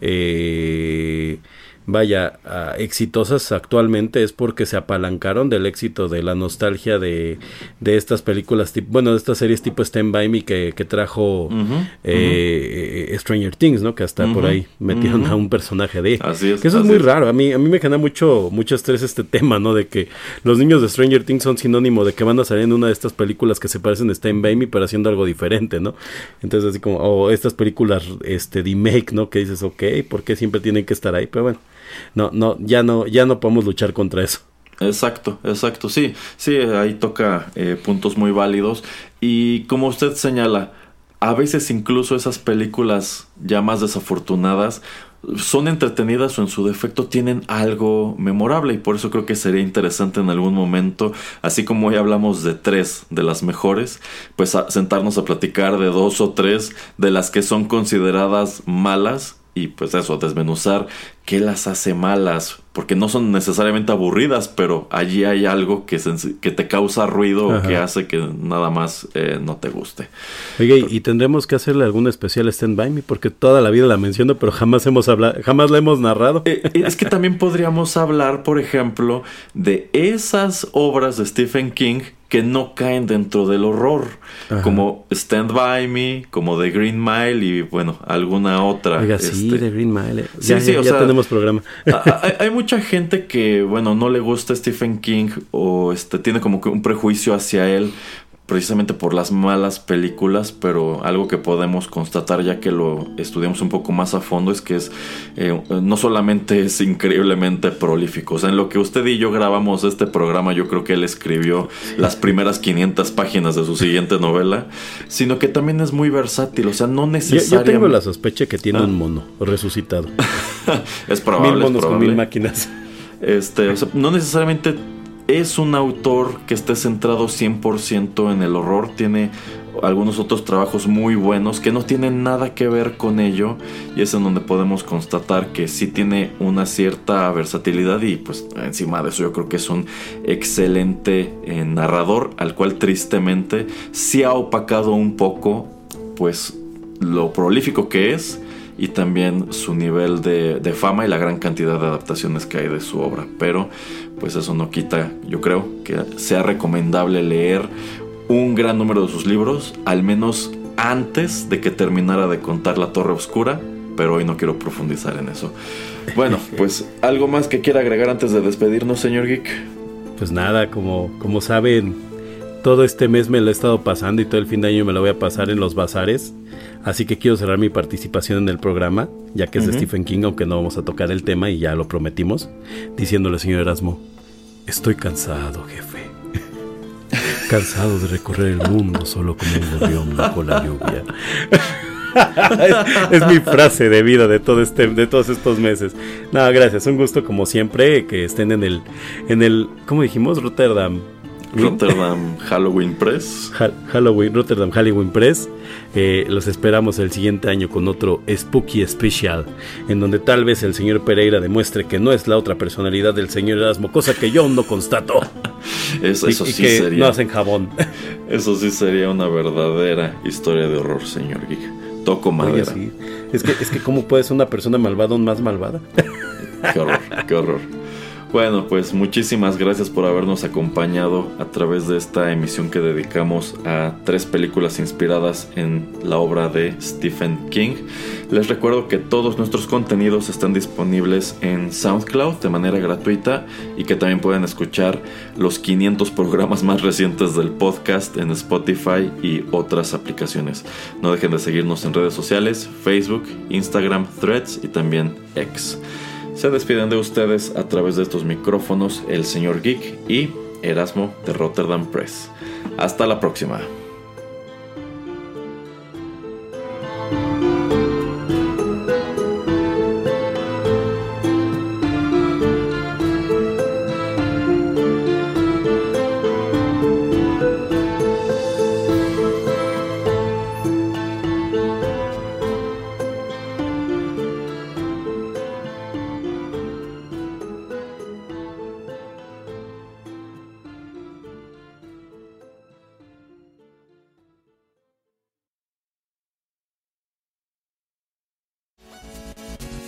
Eh, vaya, exitosas actualmente es porque se apalancaron del éxito de la nostalgia de, de estas películas, tipo, bueno, de estas series tipo Stand By Me que, que trajo uh -huh, eh, uh -huh. Stranger Things, ¿no? Que hasta uh -huh, por ahí metieron a un personaje de... Así es. Que eso es muy es. raro, a mí, a mí me genera mucho, mucho estrés este tema, ¿no? De que los niños de Stranger Things son sinónimo de que van a salir en una de estas películas que se parecen a Stand By Me, pero haciendo algo diferente, ¿no? Entonces así como, o estas películas este, de make, ¿no? Que dices, ok, ¿por qué siempre tienen que estar ahí? Pero bueno no, no, ya no, ya no podemos luchar contra eso. Exacto, exacto, sí, sí, ahí toca eh, puntos muy válidos y como usted señala, a veces incluso esas películas ya más desafortunadas son entretenidas o en su defecto tienen algo memorable y por eso creo que sería interesante en algún momento, así como hoy hablamos de tres de las mejores, pues sentarnos a platicar de dos o tres de las que son consideradas malas y pues eso, desmenuzar qué las hace malas, porque no son necesariamente aburridas, pero allí hay algo que, que te causa ruido Ajá. o que hace que nada más eh, no te guste. Oye, y tendremos que hacerle algún especial Stand By Me, porque toda la vida la menciono, pero jamás hemos hablado, jamás la hemos narrado. Eh, es que también podríamos hablar, por ejemplo, de esas obras de Stephen King que no caen dentro del horror, Ajá. como Stand By Me, como The Green Mile y bueno, alguna otra. Oiga, sí, este, de Green Mile. eh. Sí, Ya, sí, ya- o ya sea- tenemos programa. Hay, hay mucha gente que, bueno, no le gusta Stephen King o este tiene como que un prejuicio hacia él precisamente por las malas películas, pero algo que podemos constatar ya que lo estudiamos un poco más a fondo es que es eh, no solamente es increíblemente prolífico, o sea, en lo que usted y yo grabamos este programa, yo creo que él escribió las primeras 500 páginas de su siguiente novela, sino que también es muy versátil, o sea, no necesariamente yo tengo la sospecha que tiene Ah. un mono resucitado. es probable, mil es monos con mil máquinas. Este, o sea, no necesariamente es un autor que esté centrado 100% en el horror, tiene algunos otros trabajos muy buenos que no tienen nada que ver con ello y es en donde podemos constatar que sí tiene una cierta versatilidad y pues encima de eso yo creo que es un excelente eh, narrador al cual tristemente sí ha opacado un poco pues lo prolífico que es y también su nivel de, de fama y la gran cantidad de adaptaciones que hay de su obra. Pero pues eso no quita, yo creo, que sea recomendable leer un gran número de sus libros, al menos antes de que terminara de contar La Torre Oscura, pero hoy no quiero profundizar en eso. Bueno, pues algo más que quiera agregar antes de despedirnos, señor Geek. Pues nada, como, como saben, todo este mes me lo he estado pasando y todo el fin de año me lo voy a pasar en los bazares. Así que quiero cerrar mi participación en el programa, ya que es de. Stephen King, aunque no vamos a tocar el tema y ya lo prometimos, diciéndole, señor Erasmo, estoy cansado, jefe. cansado de recorrer el mundo solo como un gorrión bajo la lluvia. es, es mi frase de vida de todo este de todos estos meses. No, gracias, un gusto como siempre que estén en el en el ¿cómo dijimos? Rotterdam. Rotterdam Halloween Press. Ha- Halloween, Rotterdam Halloween Press. Eh, los esperamos el siguiente año con otro Spooky Special, en donde tal vez el señor Pereira demuestre que no es la otra personalidad del señor Erasmo, cosa que yo no constato. Eso, Y- eso y sí que sería. no hacen jabón. Eso sí sería una verdadera historia de horror, señor Geek. Toco Oye, madera. sí. Es que, es que cómo puede ser una persona malvada más malvada. Qué horror, qué horror. Bueno, pues muchísimas gracias por habernos acompañado a través de esta emisión que dedicamos a tres películas inspiradas en la obra de Stephen King. Les recuerdo que todos nuestros contenidos están disponibles en SoundCloud de manera gratuita y que también pueden escuchar los 500 programas más recientes del podcast en Spotify y otras aplicaciones. No dejen de seguirnos en redes sociales, Facebook, Instagram, Threads y también X. Se despiden de ustedes a través de estos micrófonos el señor Geek y Erasmo de Rotterdam Press. Hasta la próxima.